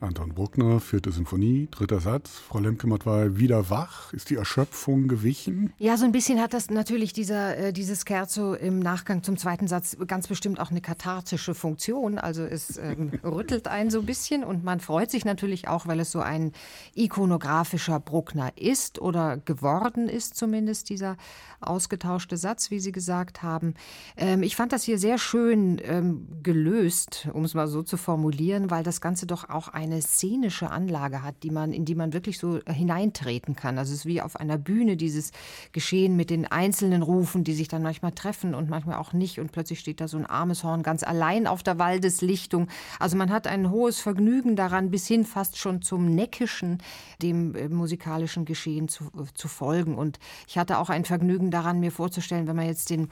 Anton Bruckner, vierte Symphonie, dritter Satz. Frau Lemke-Matt war wieder wach. Ist die Erschöpfung gewichen? Ja, so ein bisschen hat das natürlich dieser, äh, dieses Scherzo im Nachgang zum zweiten Satz ganz bestimmt auch eine kathartische Funktion. Also es ähm, rüttelt einen so ein bisschen und man freut sich natürlich auch, weil es so ein ikonografischer Bruckner ist oder geworden ist zumindest dieser ausgetauschte Satz, wie Sie gesagt haben. Ähm, ich fand das hier sehr schön ähm, gelöst, um es mal so zu formulieren, weil das Ganze doch auch eine szenische Anlage hat, die man, in die man wirklich so hineintreten kann. Also es ist wie auf einer Bühne dieses Geschehen mit den einzelnen Rufen, die sich dann manchmal treffen und manchmal auch nicht. Und plötzlich steht da so ein armes Horn ganz allein auf der Waldeslichtung. Also man hat ein hohes Vergnügen daran, bis hin fast schon zum Neckischen, dem äh, musikalischen Geschehen zu, äh, zu folgen. Und ich hatte auch ein Vergnügen daran, mir vorzustellen, wenn man jetzt den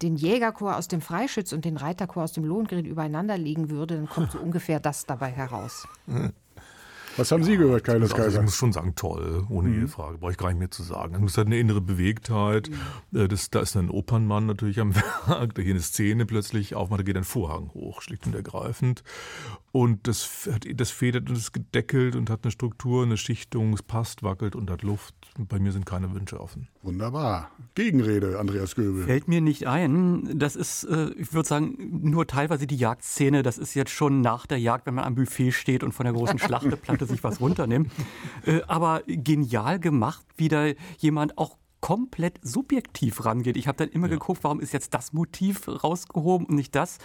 den Jägerchor aus dem Freischütz und den Reiterchor aus dem Lohengrin übereinander legen würde, dann kommt so ungefähr das dabei heraus. Was haben Sie gehört, Kaius Also ich Kaiser? muss schon sagen, toll, ohne jede Frage. Brauche ich gar nicht mehr zu sagen. Es hat eine innere Bewegtheit. Äh, Das, da ist ein Opernmann natürlich am Werk, der hier eine Szene plötzlich aufmacht, da geht ein Vorhang hoch, schlicht und ergreifend. Und das, hat- das federt und ist gedeckelt und hat eine Struktur, eine Schichtung, es passt, wackelt und hat Luft. Bei mir sind keine Wünsche offen. Wunderbar. Gegenrede, Andreas Göbel. Fällt mir nicht ein. Das ist, äh, ich würde sagen, nur teilweise die Jagdszene. Das ist jetzt schon nach der Jagd, wenn man am Buffet steht und von der großen Schlachteplatte sich was runternimmt. Äh, aber genial gemacht, wie da jemand auch komplett subjektiv rangeht. Ich habe dann immer geguckt, warum ist jetzt das Motiv rausgehoben und nicht das.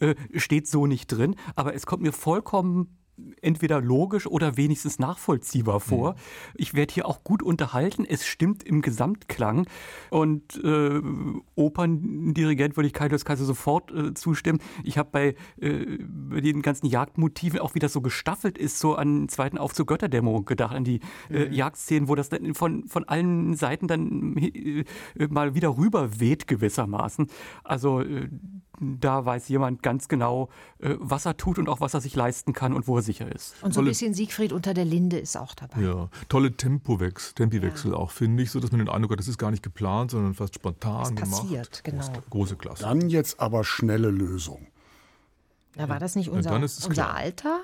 Äh, steht so nicht drin. Aber es kommt mir vollkommen entweder logisch oder wenigstens nachvollziehbar vor. Mhm. Ich werde hier auch gut unterhalten. Es stimmt im Gesamtklang. Und äh, Operndirigent würde ich Kaius Kaiser sofort äh, zustimmen. Ich habe bei, äh, bei den ganzen Jagdmotiven, auch wie das so gestaffelt ist, so an den zweiten Aufzug Götterdämmerung gedacht, an die äh, mhm. Jagdszenen, wo das dann von, von allen Seiten dann äh, mal wieder rüber weht gewissermaßen. Also äh, da weiß jemand ganz genau, äh, was er tut und auch was er sich leisten kann und wo er sicher ist. Und so ein bisschen Siegfried unter der Linde ist auch dabei. Ja, tolle Tempowechsel, Tempiwechsel ja. auch, finde ich, so dass man den Eindruck hat, das ist gar nicht geplant, sondern fast spontan das passiert, gemacht. genau. Große Klasse. Dann jetzt aber schnelle Lösung. Na, war das nicht unser, ja, unser Alter?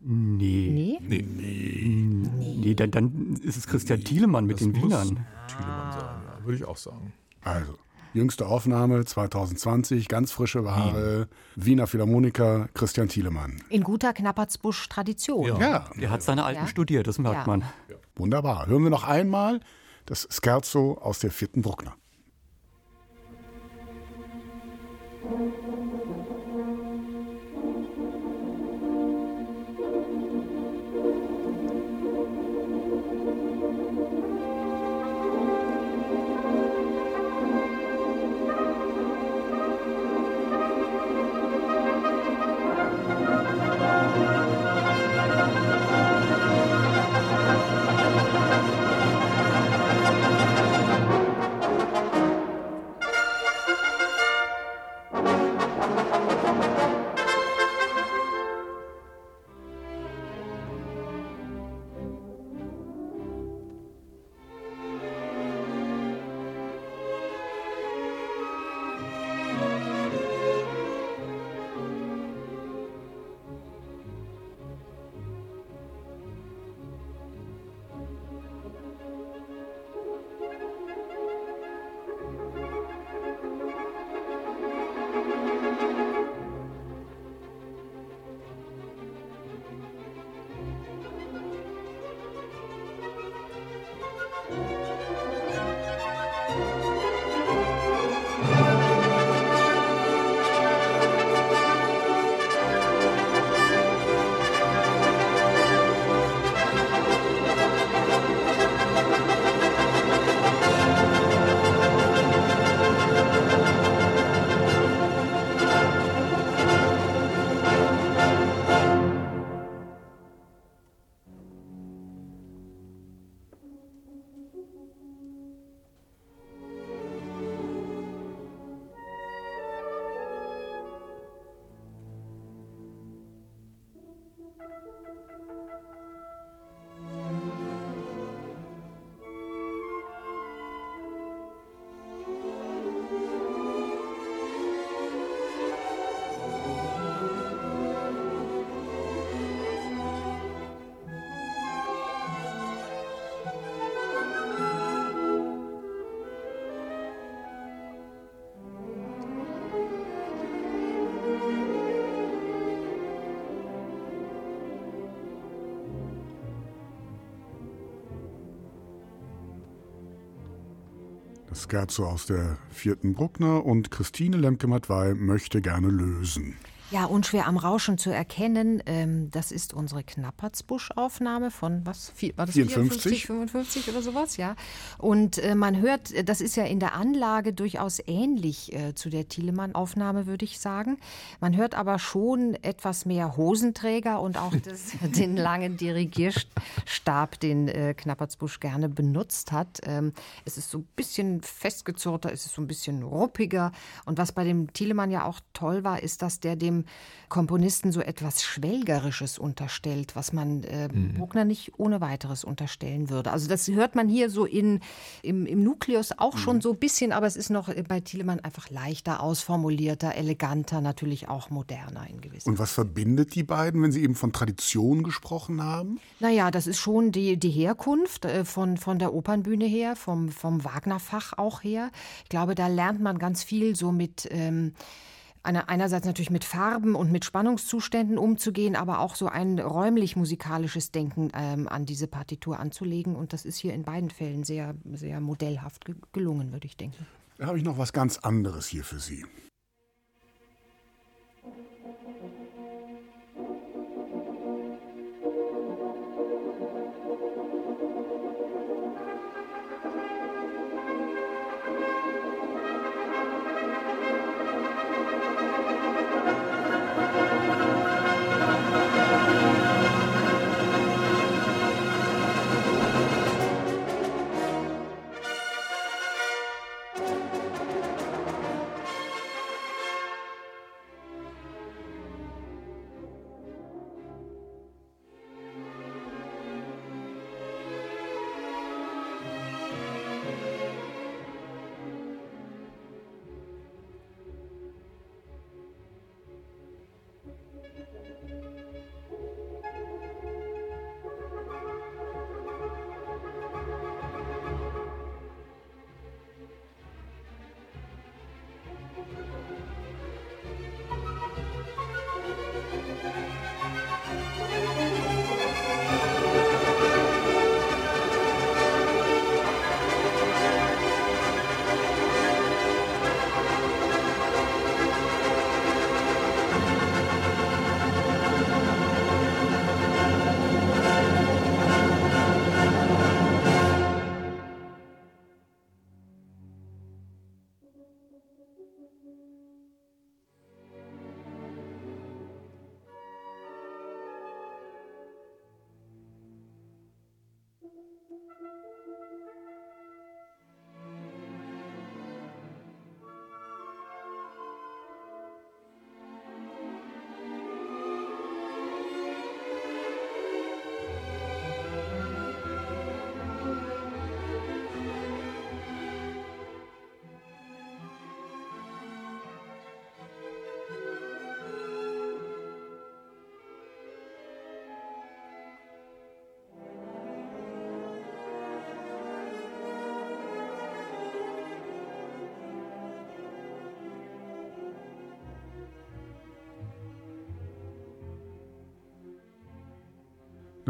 Nee. Nee? Nee. Nee, nee dann, dann, ist es Christian Thielemann mit das den Wienern. Thielemann sein, ja, würde ich auch sagen. Also, Jüngste Aufnahme 2020, ganz frische Ware, mhm. Wiener Philharmoniker Christian Thielemann. In guter Knappertsbusch-Tradition. Ja. ja. Er hat seine Alten ja. studiert, das merkt ja. man. Wunderbar. Hören wir noch einmal das Scherzo aus der vierten Bruckner. Scherzo aus der vierten Bruckner und Christine Lemke-Matwei möchte gerne lösen. Ja, unschwer am Rauschen zu erkennen, ähm, das ist unsere Knappertsbusch-Aufnahme von was? War das 54? 55 oder sowas, ja. Und äh, man hört, das ist ja in der Anlage durchaus ähnlich äh, zu der Thielemann-Aufnahme, würde ich sagen. Man hört aber schon etwas mehr Hosenträger und auch das, den langen Dirigierstab, den äh, Knappertsbusch gerne benutzt hat. Ähm, es ist so ein bisschen festgezurrter, es ist so ein bisschen ruppiger. Und was bei dem Thielemann ja auch toll war, ist, dass der dem Komponisten so etwas Schwelgerisches unterstellt, was man äh, mhm. Bruckner nicht ohne weiteres unterstellen würde. Also das hört man hier so in, im, im Nukleus auch mhm. schon so ein bisschen, aber es ist noch bei Thielemann einfach leichter, ausformulierter, eleganter, natürlich auch moderner in gewissem Und was verbindet die beiden, wenn Sie eben von Tradition gesprochen haben? Naja, das ist schon die, die Herkunft äh, von, von der Opernbühne her, vom, vom Wagner-Fach auch her. Ich glaube, da lernt man ganz viel so mit... Ähm, einerseits natürlich mit Farben und mit Spannungszuständen umzugehen, aber auch so ein räumlich-musikalisches Denken ähm, an diese Partitur anzulegen. Und das ist hier in beiden Fällen sehr, sehr modellhaft gelungen, würde ich denken. Da habe ich noch was ganz anderes hier für Sie.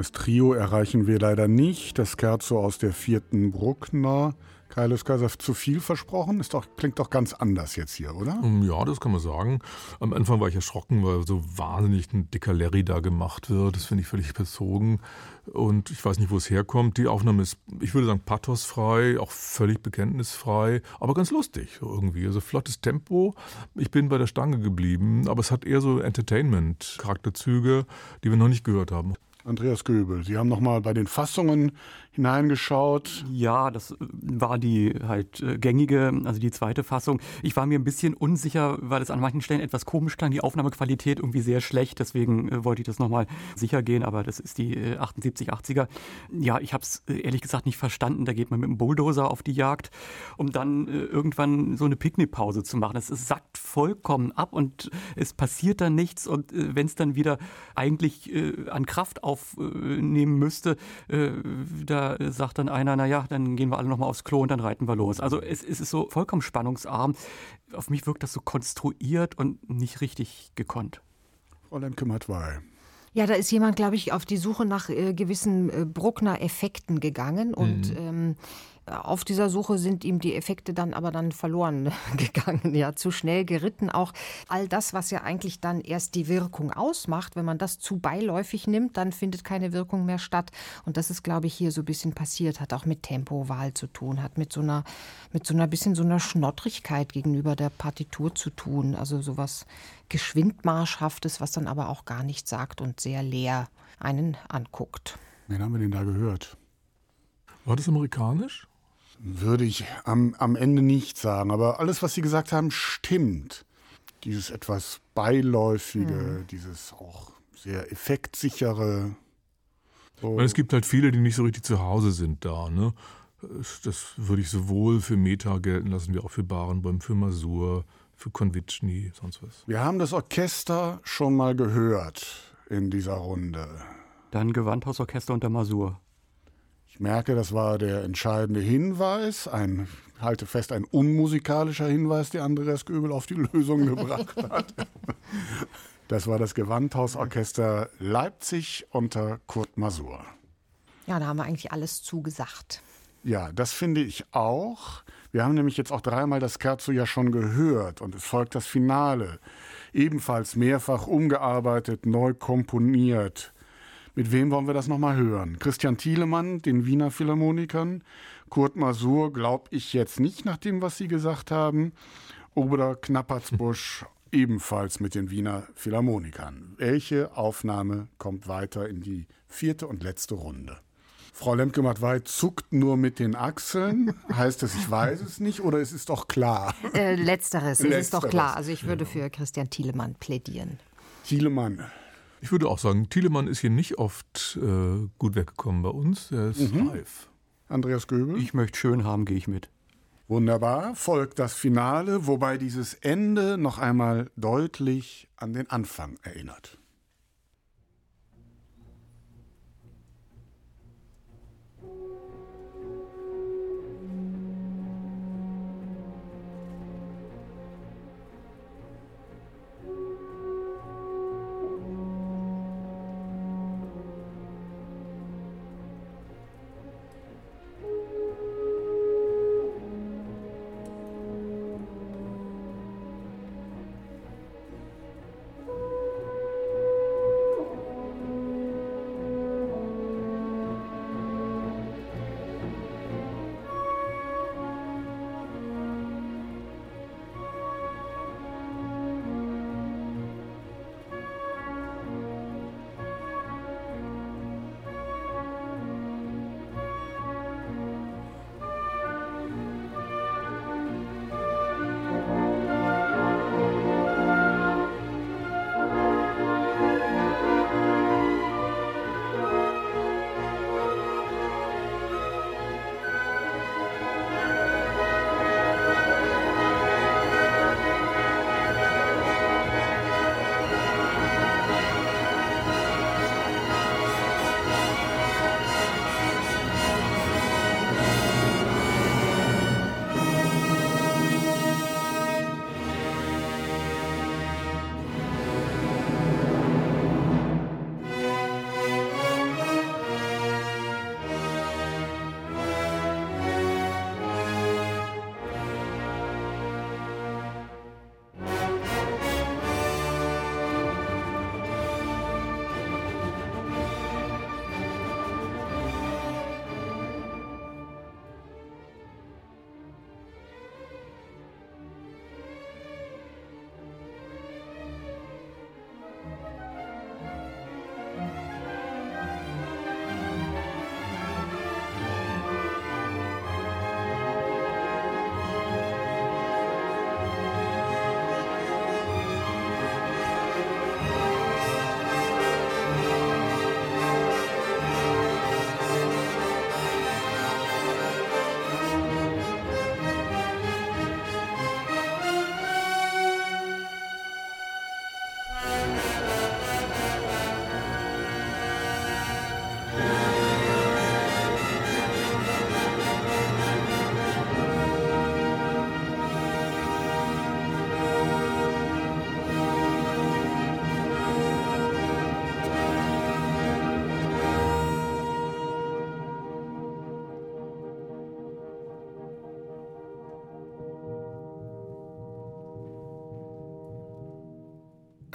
Das Trio erreichen wir leider nicht. Das Scherzo aus der vierten Bruckner. Kaius Kaiser zu viel versprochen? Ist doch, klingt doch ganz anders jetzt hier, oder? Ja, das kann man sagen. Am Anfang war ich erschrocken, weil so wahnsinnig ein dicker Larry da gemacht wird. Das finde ich völlig bezogen. Und ich weiß nicht, wo es herkommt. Die Aufnahme ist, ich würde sagen, pathosfrei, auch völlig bekenntnisfrei, aber ganz lustig irgendwie. Also flottes Tempo. Ich bin bei der Stange geblieben, aber es hat eher so Entertainment-Charakterzüge, die wir noch nicht gehört haben. Andreas Göbel, Sie haben noch mal bei den Fassungen hineingeschaut. Ja, das war die halt äh, gängige, also die zweite Fassung. Ich war mir ein bisschen unsicher, weil es an manchen Stellen etwas komisch klang, die Aufnahmequalität irgendwie sehr schlecht, deswegen äh, wollte ich das nochmal sicher gehen, aber das ist die äh, 78, 80er. Ja, ich habe es äh, ehrlich gesagt nicht verstanden, da geht man mit dem Bulldozer auf die Jagd, um dann äh, irgendwann so eine Picknickpause zu machen. Es, sackt vollkommen ab und es passiert dann nichts und äh, wenn es dann wieder eigentlich äh, an Kraft aufnehmen müsste, äh, da sagt dann einer, naja, dann gehen wir alle nochmal aufs Klo und dann reiten wir los. Also es, es ist so vollkommen spannungsarm. Auf mich wirkt das so konstruiert und nicht richtig gekonnt. Frau Lemke-Matwei. Ja, da ist jemand, glaube ich, auf die Suche nach äh, gewissen äh, Bruckner-Effekten gegangen und ähm, auf dieser Suche sind ihm die Effekte dann aber dann verloren gegangen, ja, zu schnell geritten. Auch all das, was ja eigentlich dann erst die Wirkung ausmacht, wenn man das zu beiläufig nimmt, dann findet keine Wirkung mehr statt. Und das ist, glaube ich, hier so ein bisschen passiert, hat auch mit Tempowahl zu tun, hat mit so einer, mit so einer bisschen so einer Schnottrigkeit gegenüber der Partitur zu tun. Also sowas Geschwindmarschhaftes, was dann aber auch gar nichts sagt und sehr leer einen anguckt. Wen haben wir denn da gehört? War das amerikanisch? Würde ich am, am Ende nicht sagen, aber alles, was Sie gesagt haben, stimmt. Dieses etwas beiläufige, dieses auch sehr effektsichere. So. Weil es gibt halt viele, die nicht so richtig zu Hause sind da. Ne? Das würde ich sowohl für Meta gelten lassen, wie auch für Barenboim, für Masur, für Konvitschny, sonst was. Wir haben das Orchester schon mal gehört in dieser Runde. Dann Gewandhausorchester unter Masur. Ich merke, das war der entscheidende Hinweis, ein, halte fest, ein unmusikalischer Hinweis, der Andreas Göbel auf die Lösung gebracht hat. Das war das Gewandhausorchester Leipzig unter Kurt Masur. Ja, da haben wir eigentlich alles zugesagt. Ja, das finde ich auch. Wir haben nämlich jetzt auch dreimal das Scherzo ja schon gehört und es folgt das Finale. Ebenfalls mehrfach umgearbeitet, neu komponiert. Mit wem wollen wir das nochmal hören? Christian Thielemann, den Wiener Philharmonikern, Kurt Masur, glaube ich jetzt nicht nach dem, was Sie gesagt haben, oder Knappertsbusch, ebenfalls mit den Wiener Philharmonikern. Welche Aufnahme kommt weiter in die vierte und letzte Runde? Frau Lemke-Matwei zuckt nur mit den Achseln. Heißt das, ich weiß es nicht oder es ist doch klar? Äh, letzteres, es ist doch klar. Also ich würde für Christian Thielemann plädieren. Thielemann. Ich würde auch sagen, Thielemann ist hier nicht oft äh, gut weggekommen bei uns. Er ist reif. Andreas Göbel. Ich möchte schön haben, gehe ich mit. Wunderbar. Folgt das Finale, wobei dieses Ende noch einmal deutlich an den Anfang erinnert.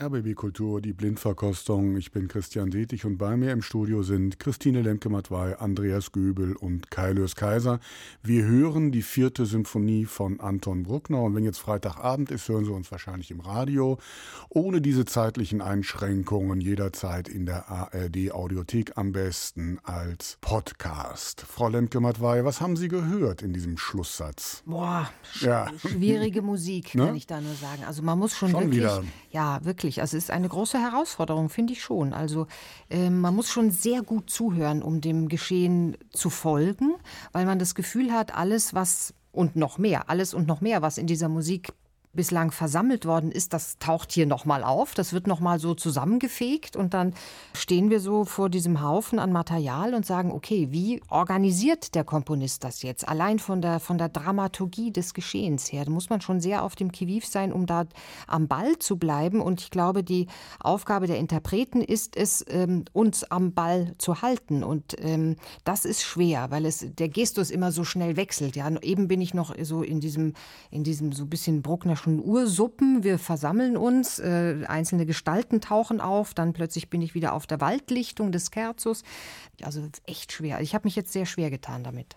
RBB Kultur, die Blindverkostung. Ich bin Christian Detig und bei mir im Studio sind Christine Lemke-Matwei, Andreas Göbel und Kai Lös Kaiser. Wir hören die vierte Symphonie von Anton Bruckner und wenn jetzt Freitagabend ist, hören Sie uns wahrscheinlich im Radio. Ohne diese zeitlichen Einschränkungen jederzeit in der ARD Audiothek am besten als Podcast. Frau Lemke-Matwei, was haben Sie gehört in diesem Schlusssatz? Boah, sch ja. schwierige Musik, kann ne? ich da nur sagen. Also man muss schon, schon wirklich, wieder. ja, wirklich wirklich. Also es ist eine große Herausforderung, finde ich schon. Also äh, man muss schon sehr gut zuhören, um dem Geschehen zu folgen, weil man das Gefühl hat, alles, was und noch mehr, alles und noch mehr, was in dieser Musik bislang versammelt worden ist, das taucht hier nochmal auf. Das wird nochmal so zusammengefegt und dann stehen wir so vor diesem Haufen an Material und sagen, okay, wie organisiert der Komponist das jetzt? Allein von der, von der Dramaturgie des Geschehens her. Da muss man schon sehr auf dem Kiviv sein, um da am Ball zu bleiben. Und ich glaube, die Aufgabe der Interpreten ist es, ähm, uns am Ball zu halten. Und ähm, das ist schwer, weil es der Gestus immer so schnell wechselt. Ja, eben bin ich noch so in diesem, in diesem so ein bisschen Bruckner schon Ursuppen. Wir versammeln uns, äh, einzelne Gestalten tauchen auf, dann plötzlich bin ich wieder auf der Waldlichtung des Kerzos. Also echt schwer. Ich habe mich jetzt sehr schwer getan damit.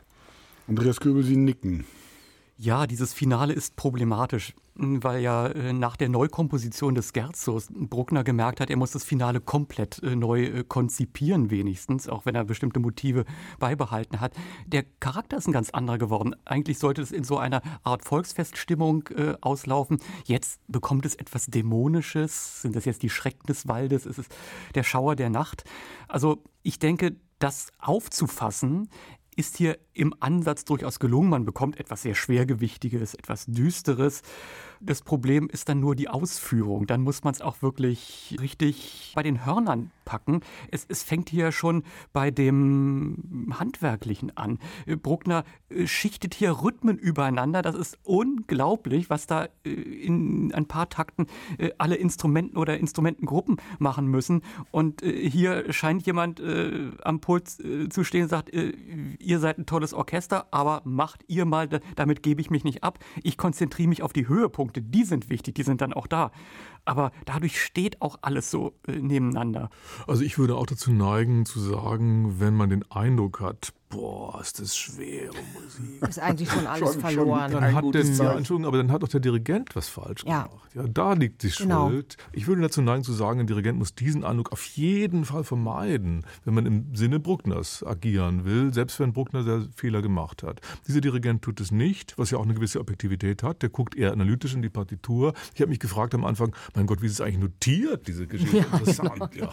Andreas Köbel, Sie nicken. Ja, dieses Finale ist problematisch, weil ja äh, nach der Neukomposition des Scherzos Bruckner gemerkt hat, er muss das Finale komplett äh, neu äh, konzipieren, wenigstens, auch wenn er bestimmte Motive beibehalten hat. Der Charakter ist ein ganz anderer geworden. Eigentlich sollte es in so einer Art Volksfeststimmung auslaufen. Jetzt bekommt es etwas Dämonisches. Sind das jetzt die Schrecken des Waldes? Ist es der Schauer der Nacht? Also ich denke, das aufzufassen, ist hier im Ansatz durchaus gelungen. Man bekommt etwas sehr Schwergewichtiges, etwas Düsteres. Das Problem ist dann nur die Ausführung. Dann muss man es auch wirklich richtig bei den Hörnern packen. Es, es fängt hier schon bei dem Handwerklichen an. Bruckner äh, schichtet hier Rhythmen übereinander. Das ist unglaublich, was da äh, in ein paar Takten äh, alle Instrumenten oder Instrumentengruppen machen müssen. Und hier scheint jemand am Pult zu stehen und sagt, ihr seid ein tolles Orchester, aber macht ihr mal, damit gebe ich mich nicht ab. Ich konzentriere mich auf die Höhepunkte, die sind wichtig, die sind dann auch da. Aber dadurch steht auch alles so äh, nebeneinander. Also ich würde auch dazu neigen zu sagen, wenn man den Eindruck hat, boah, ist das schwere Musik. Ist eigentlich schon alles schon, verloren. Schon dann hat denn, ja, Entschuldigung, aber dann hat doch der Dirigent was falsch ja. gemacht. Ja, da liegt die genau. Schuld. Ich würde dazu neigen zu sagen, ein Dirigent muss diesen Eindruck auf jeden Fall vermeiden, wenn man im Sinne Bruckners agieren will, selbst wenn Bruckner sehr Fehler gemacht hat. Dieser Dirigent tut es nicht, was ja auch eine gewisse Objektivität hat. Der guckt eher analytisch in die Partitur. Ich habe mich gefragt am Anfang, mein Gott, wie ist es eigentlich notiert, diese Geschichte? Ja, Interessant, ja.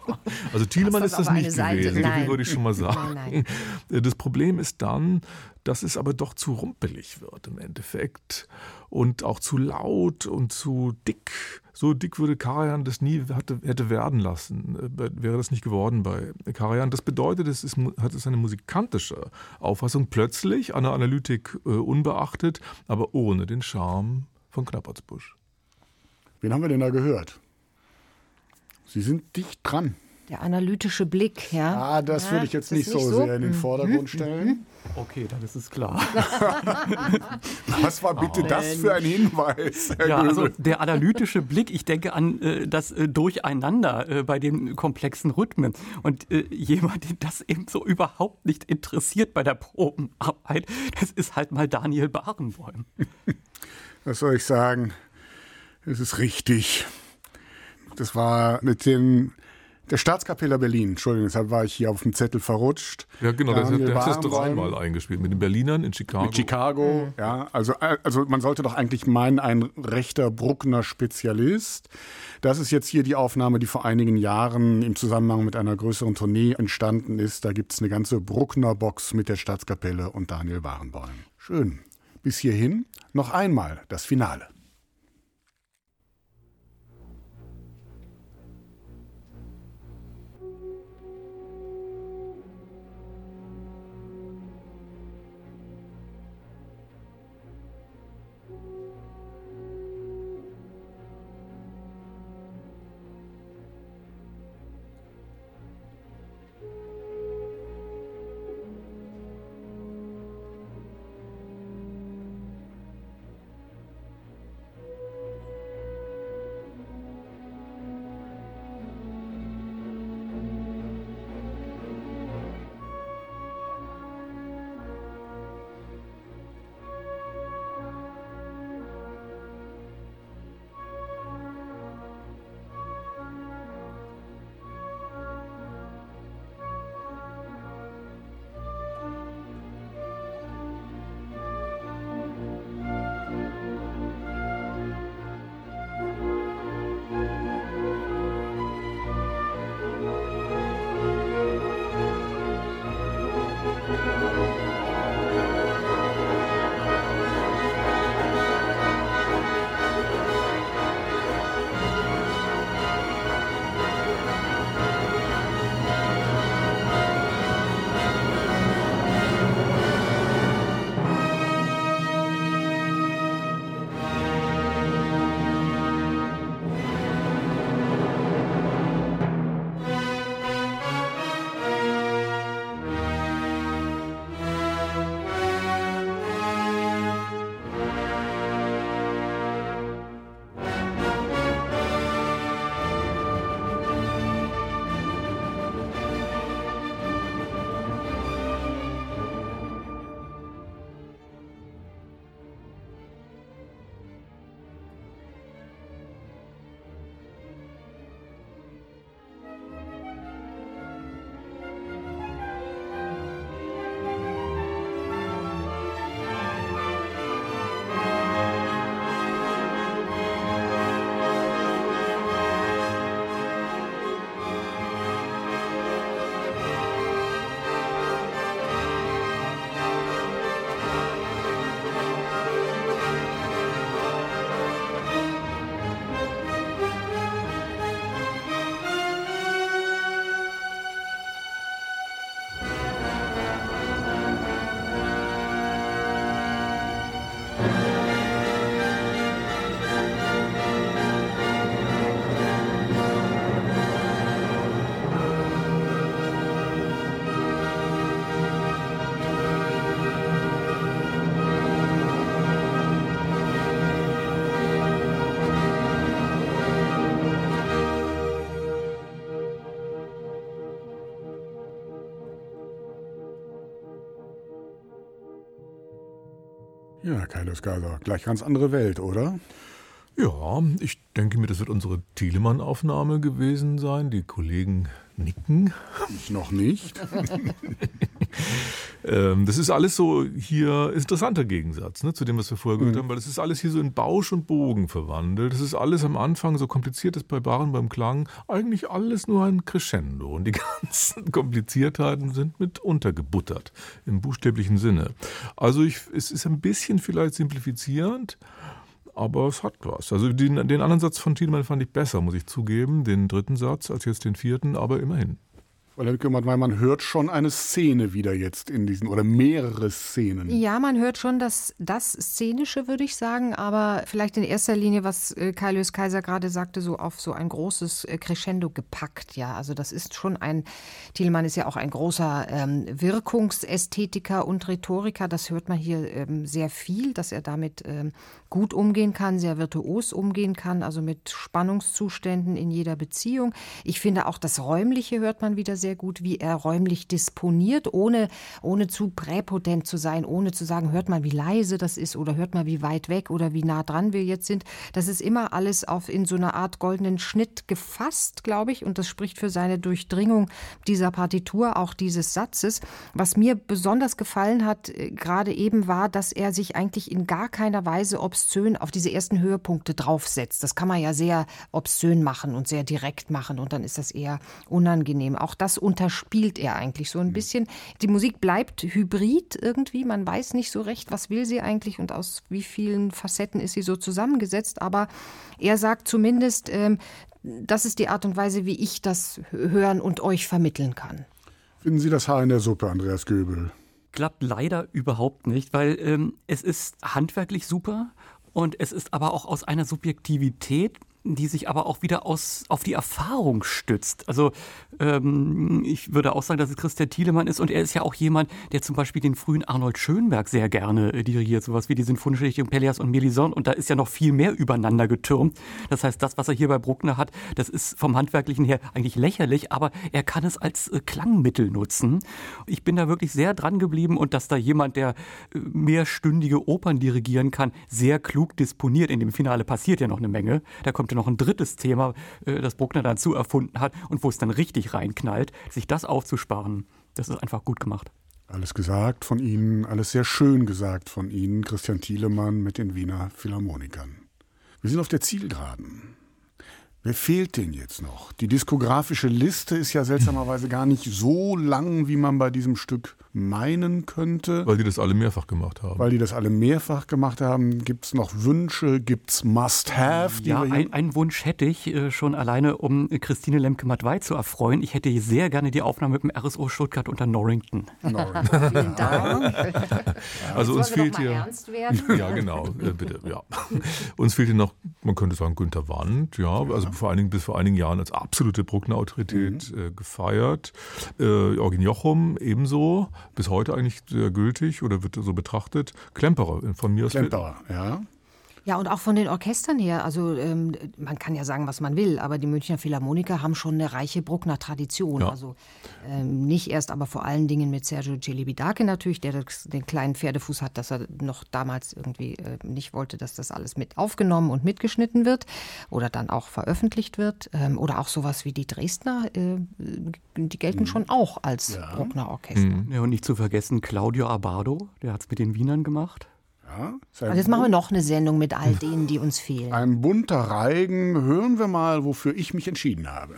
Also Thielemann ist das nicht gewesen, so viel würde ich schon mal sagen. Nein, nein. Das Problem ist dann, dass es aber doch zu rumpelig wird im Endeffekt und auch zu laut und zu dick. So dick würde Karajan das nie hatte, hätte werden lassen, äh, wäre das nicht geworden bei Karajan. Das bedeutet, es ist, hat es eine musikantische Auffassung, plötzlich an der Analytik äh, unbeachtet, aber ohne den Charme von Knappertsbusch. Wen haben wir denn da gehört? Sie sind dicht dran. Der analytische Blick, ja. Ah, das ja, würde ich jetzt nicht so, nicht so, sehr in den mhm. Vordergrund mhm. stellen. Okay, dann ist es klar. Was war bitte oh, das für ein Hinweis? Herr ja, also der analytische Blick, ich denke an äh, das äh, Durcheinander äh, bei den komplexen Rhythmen. Und äh, jemand, den das eben so überhaupt nicht interessiert bei der Probenarbeit, das ist halt mal Daniel Barenboim. Was soll ich sagen? Es ist richtig. Das war mit dem der Staatskapelle Berlin, Entschuldigung, deshalb war ich hier auf dem Zettel verrutscht. Ja, genau, der, der hat das dreimal eingespielt. Mit den Berlinern in Chicago. Mit Chicago, mhm. ja. Also, also man sollte doch eigentlich meinen, ein rechter Bruckner Spezialist. Das ist jetzt hier die Aufnahme, die vor einigen Jahren im Zusammenhang mit einer größeren Tournee entstanden ist. Da gibt es eine ganze Bruckner-Box mit der Staatskapelle und Daniel Warenbäum. Schön. Bis hierhin noch einmal das Finale. Ja, Kaius Geiser, gleich ganz andere Welt, oder? Ja, ich denke mir, das wird unsere Thielemann-Aufnahme gewesen sein. Die Kollegen nicken. Ich noch nicht. ähm, das ist alles so hier interessanter Gegensatz ne, zu dem, was wir vorher gehört mhm. haben, weil das ist alles hier so in Bausch und Bogen verwandelt. Das ist alles am Anfang so kompliziert ist bei Baren beim Klang. Eigentlich alles nur ein Crescendo. Und die ganzen Kompliziertheiten sind mit untergebuttert im buchstäblichen Sinne. Also ich, es ist ein bisschen vielleicht simplifizierend aber es hat was. Also den, den anderen Satz von Thielmann fand ich besser, muss ich zugeben, den dritten Satz als jetzt den vierten, aber immerhin. Weil, Herr weil man hört schon eine Szene wieder jetzt in diesen, oder mehrere Szenen. Ja, man hört schon das, das Szenische, würde ich sagen, aber vielleicht in erster Linie, was äh, Kaius Kaiser gerade sagte, so auf so ein großes äh, Crescendo gepackt. Ja, also das ist schon ein, Thielmann ist ja auch ein großer ähm, Wirkungsästhetiker und Rhetoriker. Das hört man hier ähm, sehr viel, dass er damit ähm, gut umgehen kann, sehr virtuos umgehen kann, also mit Spannungszuständen in jeder Beziehung. Ich finde auch das Räumliche hört man wieder sehr sehr gut, wie er räumlich disponiert, ohne, ohne zu präpotent zu sein, ohne zu sagen, hört mal, wie leise das ist oder hört mal, wie weit weg oder wie nah dran wir jetzt sind. Das ist immer alles auf in so einer Art goldenen Schnitt gefasst, glaube ich, und das spricht für seine Durchdringung dieser Partitur, auch dieses Satzes. Was mir besonders gefallen hat, äh, gerade eben war, dass er sich eigentlich in gar keiner Weise obszön auf diese ersten Höhepunkte draufsetzt. Das kann man ja sehr obszön machen und sehr direkt machen und dann ist das eher unangenehm. Auch das unterspielt er eigentlich so ein mhm. bisschen. Die Musik bleibt hybrid irgendwie. Man weiß nicht so recht, was will sie eigentlich und aus wie vielen Facetten ist sie so zusammengesetzt. Aber er sagt zumindest, ähm, das ist die Art und Weise, wie ich das hören und euch vermitteln kann. Finden Sie das Haar in der Suppe, Andreas Göbel? Klappt leider überhaupt nicht, weil ähm, es ist handwerklich super und es ist aber auch aus einer Subjektivität die sich aber auch wieder aus, auf die Erfahrung stützt. Also ähm, ich würde auch sagen, dass es Christian Thielemann ist und er ist ja auch jemand, der zum Beispiel den frühen Arnold Schönberg sehr gerne äh, dirigiert, sowas wie die Sinfonische Dichtung Pelleas und Melisande und da ist ja noch viel mehr übereinander getürmt. Das heißt, das, was er hier bei Bruckner hat, das ist vom Handwerklichen her eigentlich lächerlich, aber er kann es als äh, Klangmittel nutzen. Ich bin da wirklich sehr dran geblieben und dass da jemand, der äh, mehrstündige Opern dirigieren kann, sehr klug disponiert. In dem Finale passiert ja noch eine Menge. Da kommt noch ein drittes Thema, äh, das Bruckner dazu erfunden hat und wo es dann richtig reinknallt, sich das aufzusparen, das ist einfach gut gemacht. Alles gesagt von Ihnen, alles sehr schön gesagt von Ihnen, Christian Thielemann mit den Wiener Philharmonikern. Wir sind auf der Zielgeraden. Wer fehlt denn jetzt noch? Die diskografische Liste ist ja seltsamerweise gar nicht so lang, wie man bei diesem Stück meinen könnte. Weil die das alle mehrfach gemacht haben. Weil die das alle mehrfach gemacht haben. Gibt es noch Wünsche? Gibt es Must-Have? Ja, ein, einen Wunsch hätte ich äh, schon alleine, um Christine Lemke-Matwei zu erfreuen. Ich hätte sehr gerne die Aufnahme mit dem RSO Stuttgart unter Norrington. Norrington. Vielen Dank. also uns fehlt hier. Ja, genau, äh, bitte. Ja. uns fehlt hier noch, man könnte sagen, Günter Wand. Ja, ja. also vor allen Dingen bis vor einigen Jahren als absolute Bruckner-Autorität mhm. äh, gefeiert. Äh, Eugen Jochum ebenso bis heute eigentlich sehr gültig oder wird so betrachtet. Klemperer von mir aus. Klemperer, ja. Ja, und auch von den Orchestern her. Also ähm, man kann ja sagen, was man will, aber die Münchner Philharmoniker haben schon eine reiche Bruckner Tradition. Ja. Also ähm, nicht erst, aber vor allen Dingen mit Sergio Celibidake natürlich, der das, den kleinen Pferdefuß hat, dass er noch damals irgendwie äh, nicht wollte, dass das alles mit aufgenommen und mitgeschnitten wird oder dann auch veröffentlicht wird. Ähm, oder auch sowas wie die Dresdner, äh, die gelten mhm. schon auch als ja. Bruckner Orchester. Mhm. Ja, und nicht zu vergessen Claudio Abado, der hat es mit den Wienern gemacht. Ja, also jetzt machen wir noch eine Sendung mit all denen, die uns fehlen. Ein bunter Reigen. Hören wir mal, wofür ich mich entschieden habe.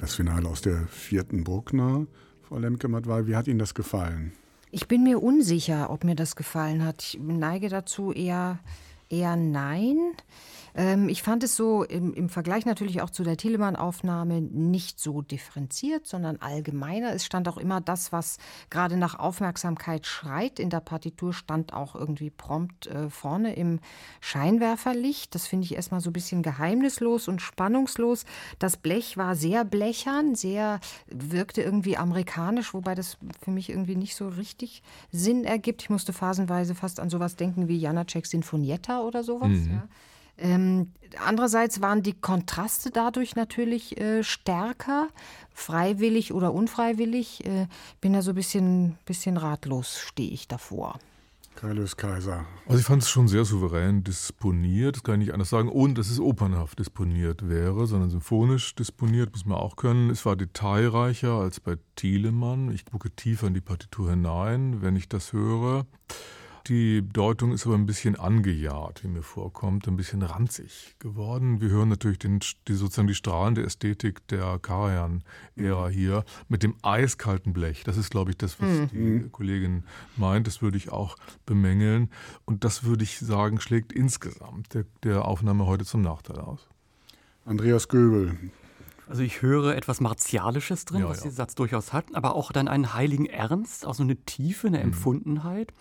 Das Finale aus der vierten Bruckner, Frau Lemke-Matwei, wie hat Ihnen das gefallen? Ich bin mir unsicher, ob mir das gefallen hat. Ich neige dazu eher, eher nein. Ähm, ich fand es so im, im Vergleich natürlich auch zu der Telemann-Aufnahme nicht so differenziert, sondern allgemeiner. Es stand auch immer das, was gerade nach Aufmerksamkeit schreit. In der Partitur stand auch irgendwie prompt äh, vorne im Scheinwerferlicht. Das finde ich erstmal so ein bisschen geheimnislos und spannungslos. Das Blech war sehr blechern, sehr wirkte irgendwie amerikanisch, wobei das für mich irgendwie nicht so richtig Sinn ergibt. Ich musste phasenweise fast an sowas denken wie Janacek Sinfonietta oder sowas. Mhm. Ja. Ähm, andererseits waren die Kontraste dadurch natürlich äh, stärker, freiwillig oder unfreiwillig. Äh, bin da so ein bisschen, bisschen ratlos, stehe ich davor. Kaius Kaiser. Also ich fand es schon sehr souverän disponiert, das kann ich nicht anders sagen, ohne dass es opernhaft disponiert wäre, sondern symphonisch disponiert, muss man auch können. Es war detailreicher als bei Thielemann. Ich gucke tiefer in die Partitur hinein, wenn ich das höre. Die Deutung ist aber ein bisschen angejahrt, wie mir vorkommt, ein bisschen ranzig geworden. Wir hören natürlich den, die, sozusagen die strahlende Ästhetik der Karajan-Ära mhm. hier mit dem eiskalten Blech. Das ist, glaube ich, das, was mhm. die Kollegin meint. Das würde ich auch bemängeln. Und das würde ich sagen, schlägt insgesamt der, der Aufnahme heute zum Nachteil aus. Andreas Göbel, also ich höre etwas Martialisches drin, ja, was ja. dieser Satz durchaus hat, aber auch dann einen heiligen Ernst, auch so eine Tiefe, eine mhm. Empfundenheit.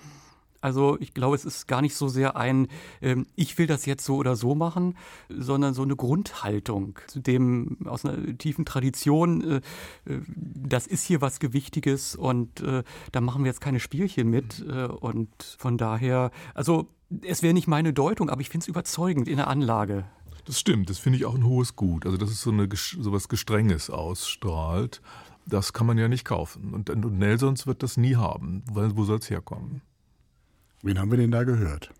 Also ich glaube, es ist gar nicht so sehr ein, ähm, ich will das jetzt so oder so machen, sondern so eine Grundhaltung zu dem aus einer tiefen Tradition, äh, äh, das ist hier was Gewichtiges und äh, da machen wir jetzt keine Spielchen mit. Äh, und von daher, also es wäre nicht meine Deutung, aber ich finde es überzeugend in der Anlage. Das stimmt, das finde ich auch ein hohes Gut. Also dass es so, eine, so was Gestrenges ausstrahlt, das kann man ja nicht kaufen. Und, und Nelsons wird das nie haben, weil wo soll es herkommen? Wen haben wir denn da gehört?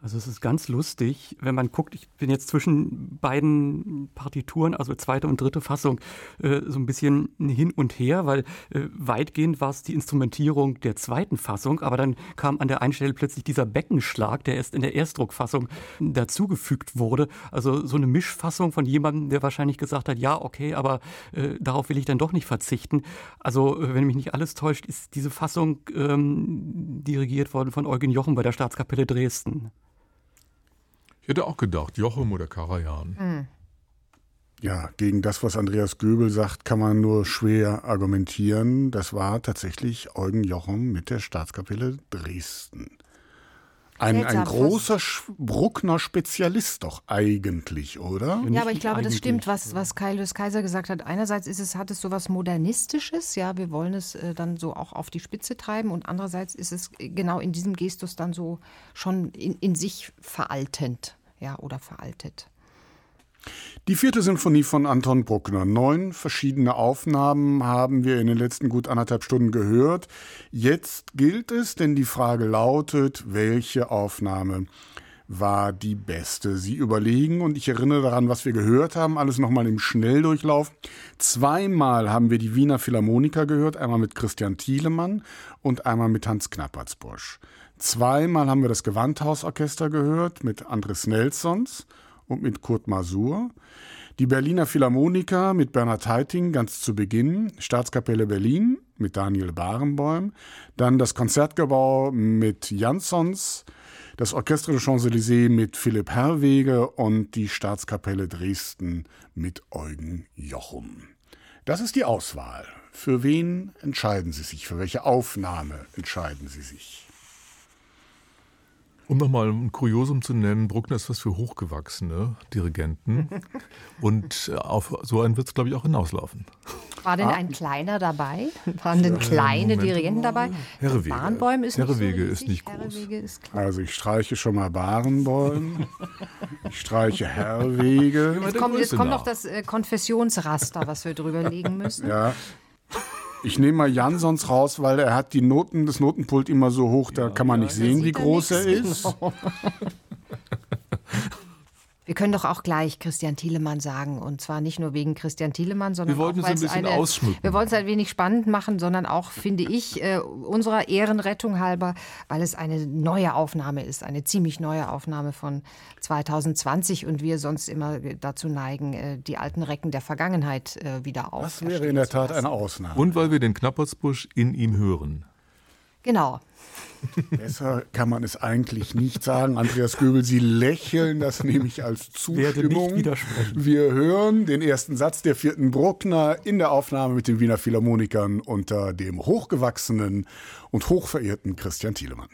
Also es ist ganz lustig, wenn man guckt, ich bin jetzt zwischen beiden Partituren, also zweite und dritte Fassung, äh, so ein bisschen hin und her, weil äh, weitgehend war es die Instrumentierung der zweiten Fassung, aber dann kam an der einen Stelle plötzlich dieser Beckenschlag, der erst in der Erstdruckfassung dazugefügt wurde. Also so eine Mischfassung von jemandem, der wahrscheinlich gesagt hat, ja, okay, aber äh, darauf will ich dann doch nicht verzichten. Also äh, wenn mich nicht alles täuscht, ist diese Fassung ähm, dirigiert worden von Eugen Jochen bei der Staatskapelle Dresden. Ich hätte auch gedacht, Jochum oder Karajan. Mhm. Ja, gegen das, was Andreas Göbel sagt, kann man nur schwer argumentieren. Das war tatsächlich Eugen Jochum mit der Staatskapelle Dresden. Ein, ein großer Bruckner Spezialist doch eigentlich, oder? Ja, aber ich glaube, das stimmt, was, was Kaius Kaiser gesagt hat. Einerseits ist es, hat es so was Modernistisches, ja, wir wollen es äh, dann so auch auf die Spitze treiben und andererseits ist es genau in diesem Gestus dann so schon in, in sich veraltend ja, oder veraltet. Die vierte Sinfonie von Anton Bruckner. Neun verschiedene Aufnahmen haben wir in den letzten gut anderthalb Stunden gehört. Jetzt gilt es, denn die Frage lautet, welche Aufnahme war die beste. Sie überlegen und ich erinnere daran, was wir gehört haben, alles nochmal im Schnelldurchlauf. Zweimal haben wir die Wiener Philharmoniker gehört, einmal mit Christian Thielemann und einmal mit Hans Knappertsbusch. Zweimal haben wir das Gewandhausorchester gehört mit Andres Nelsons und mit Kurt Masur. Die Berliner Philharmoniker mit Bernhard Heiting ganz zu Beginn, Staatskapelle Berlin mit Daniel Barenboim, dann das Konzertgebau mit Jansons, das Orchestre de Champs-Élysées mit Philipp Herwege und die Staatskapelle Dresden mit Eugen Jochum. Das ist die Auswahl. Für wen entscheiden Sie sich? Für welche Aufnahme entscheiden Sie sich? Um nochmal ein Kuriosum zu nennen, Bruckner ist was für hochgewachsene Dirigenten. Und äh, auf so einen wird es, glaube ich, auch hinauslaufen. War denn ah. ein kleiner dabei? Waren denn kleine Moment. Dirigenten dabei? Herrewege. Barenbäum ist Herrewege nicht so ist nicht groß. Ist also ich streiche schon mal Barenbäum. ich streiche Herwege. Jetzt kommt, jetzt kommt noch das äh, Konfessionsraster, was wir drüber legen müssen. Ja. Ich nehme mal Jansons raus, weil er hat die Noten, das Notenpult immer so hoch, da ja, kann man nicht ja, sehen, wie groß er ist. Wir können doch auch gleich Christian Thielemann sagen. Und zwar nicht nur wegen Christian Thielemann, sondern wir wollten auch, es ein bisschen eine, ausschmücken. Wir wollen es ein wenig spannend machen, sondern auch, finde ich, äh, unserer Ehrenrettung halber, weil es eine neue Aufnahme ist, eine ziemlich neue Aufnahme von 2020 und wir sonst immer dazu neigen, äh, die alten Recken der Vergangenheit äh, wieder auf. Das wäre in der Tat eine Ausnahme. Und weil wir den Knappersbusch in ihm hören. Genau. Besser kann man es eigentlich nicht sagen. Andreas Göbel, Sie lächeln, das nehme ich als Zustimmung. Wir hören den ersten Satz der vierten Bruckner in der Aufnahme mit den Wiener Philharmonikern unter dem hochgewachsenen und hochverehrten Christian Thielemann.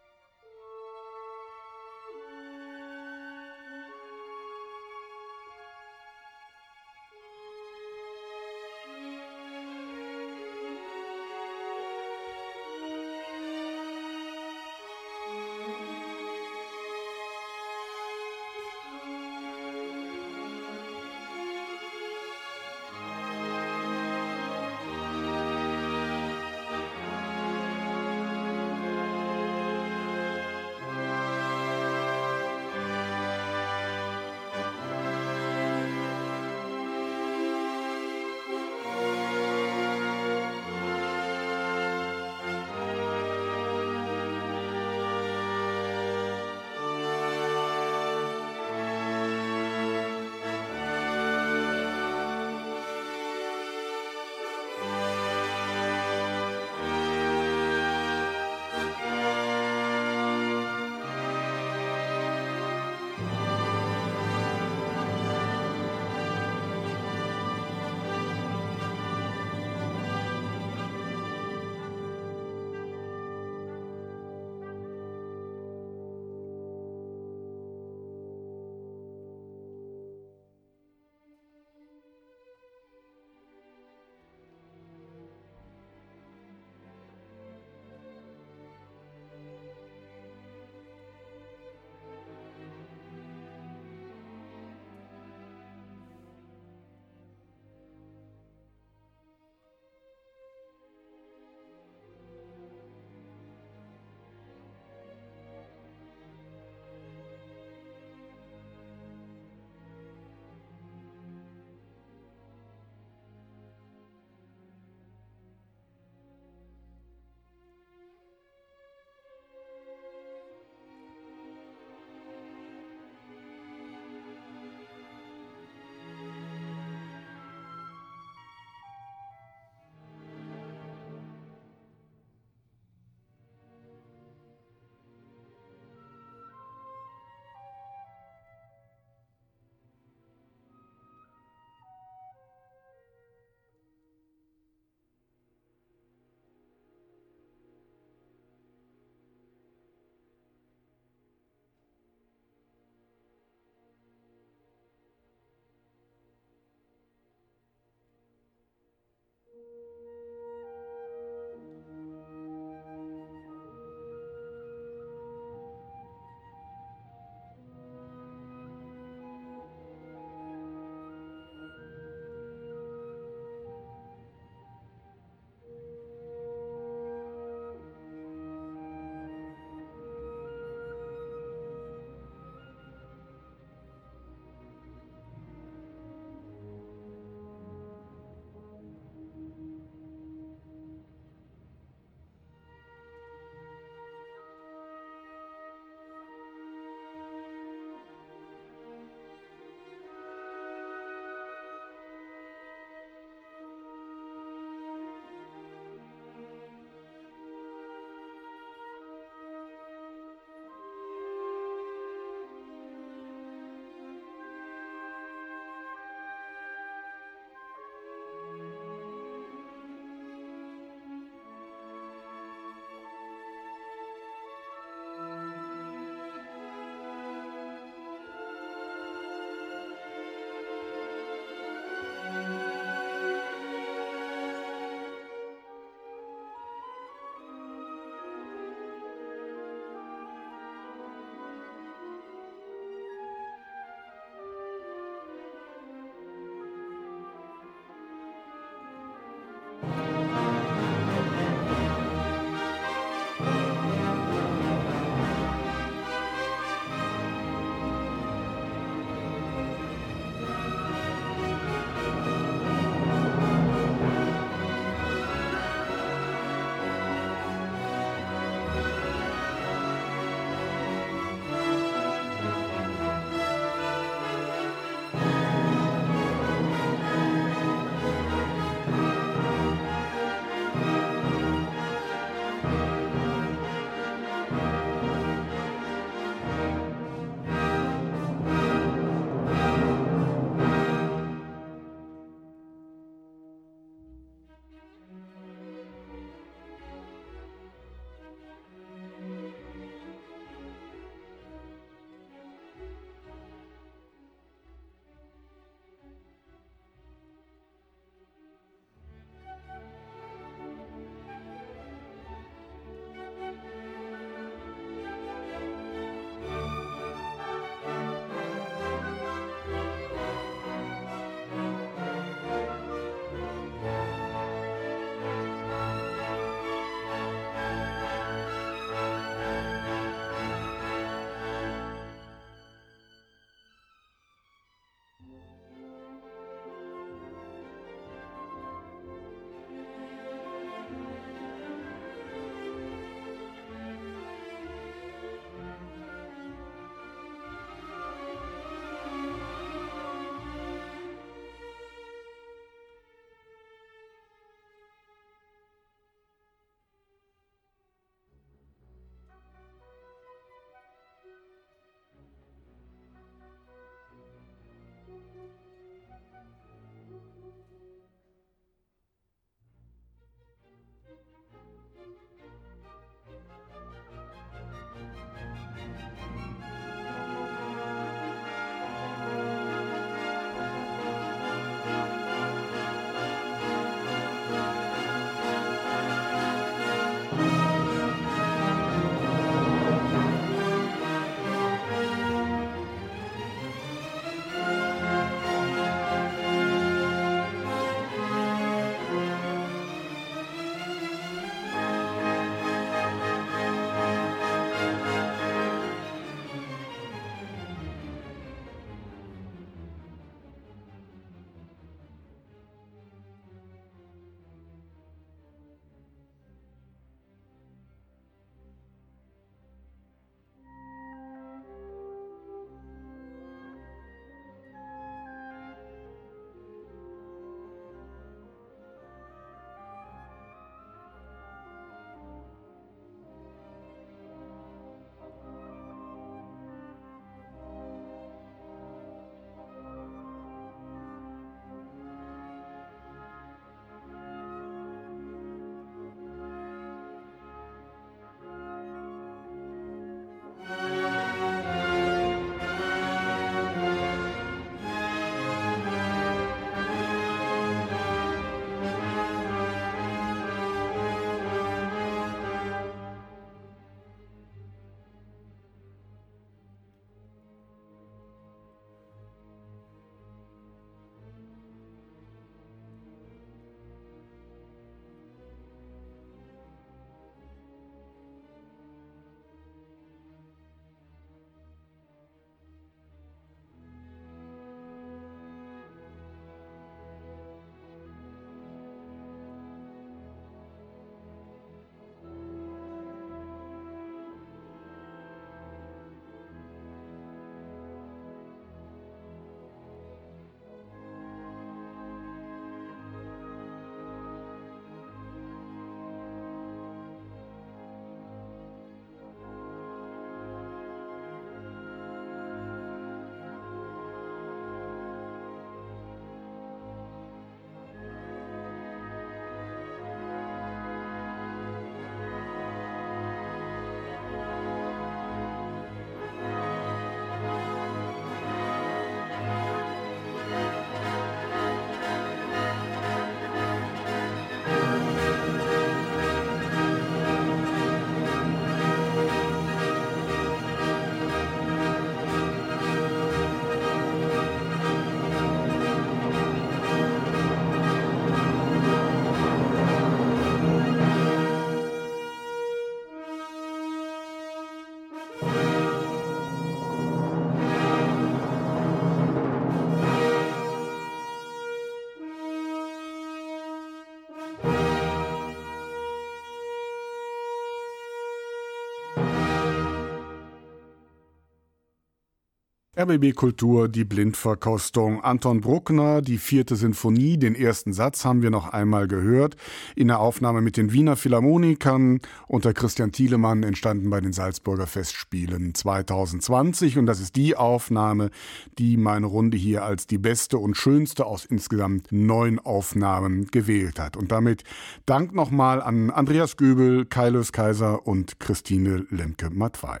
RBB Kultur, die Blindverkostung. Anton Bruckner, die vierte Sinfonie, den ersten Satz haben wir noch einmal gehört. In der Aufnahme mit den Wiener Philharmonikern unter Christian Thielemann entstanden bei den Salzburger Festspielen 2020. Und das ist die Aufnahme, die meine Runde hier als die beste und schönste aus insgesamt neun Aufnahmen gewählt hat. Und damit Dank nochmal an Andreas Göbel, Kaius Kaiser und Christine Lemke-Matwei.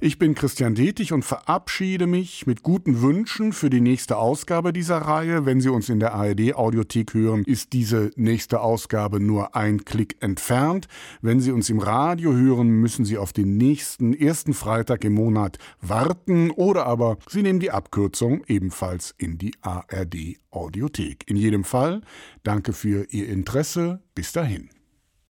Ich bin Christian Detig und verabschiede mich mich mit guten Wünschen für die nächste Ausgabe dieser Reihe. Wenn Sie uns in der ARD Audiothek hören, ist diese nächste Ausgabe nur ein Klick entfernt. Wenn Sie uns im Radio hören, müssen Sie auf den nächsten ersten Freitag im Monat warten oder aber Sie nehmen die Abkürzung ebenfalls in die ARD Audiothek. In jedem Fall danke für Ihr Interesse. Bis dahin.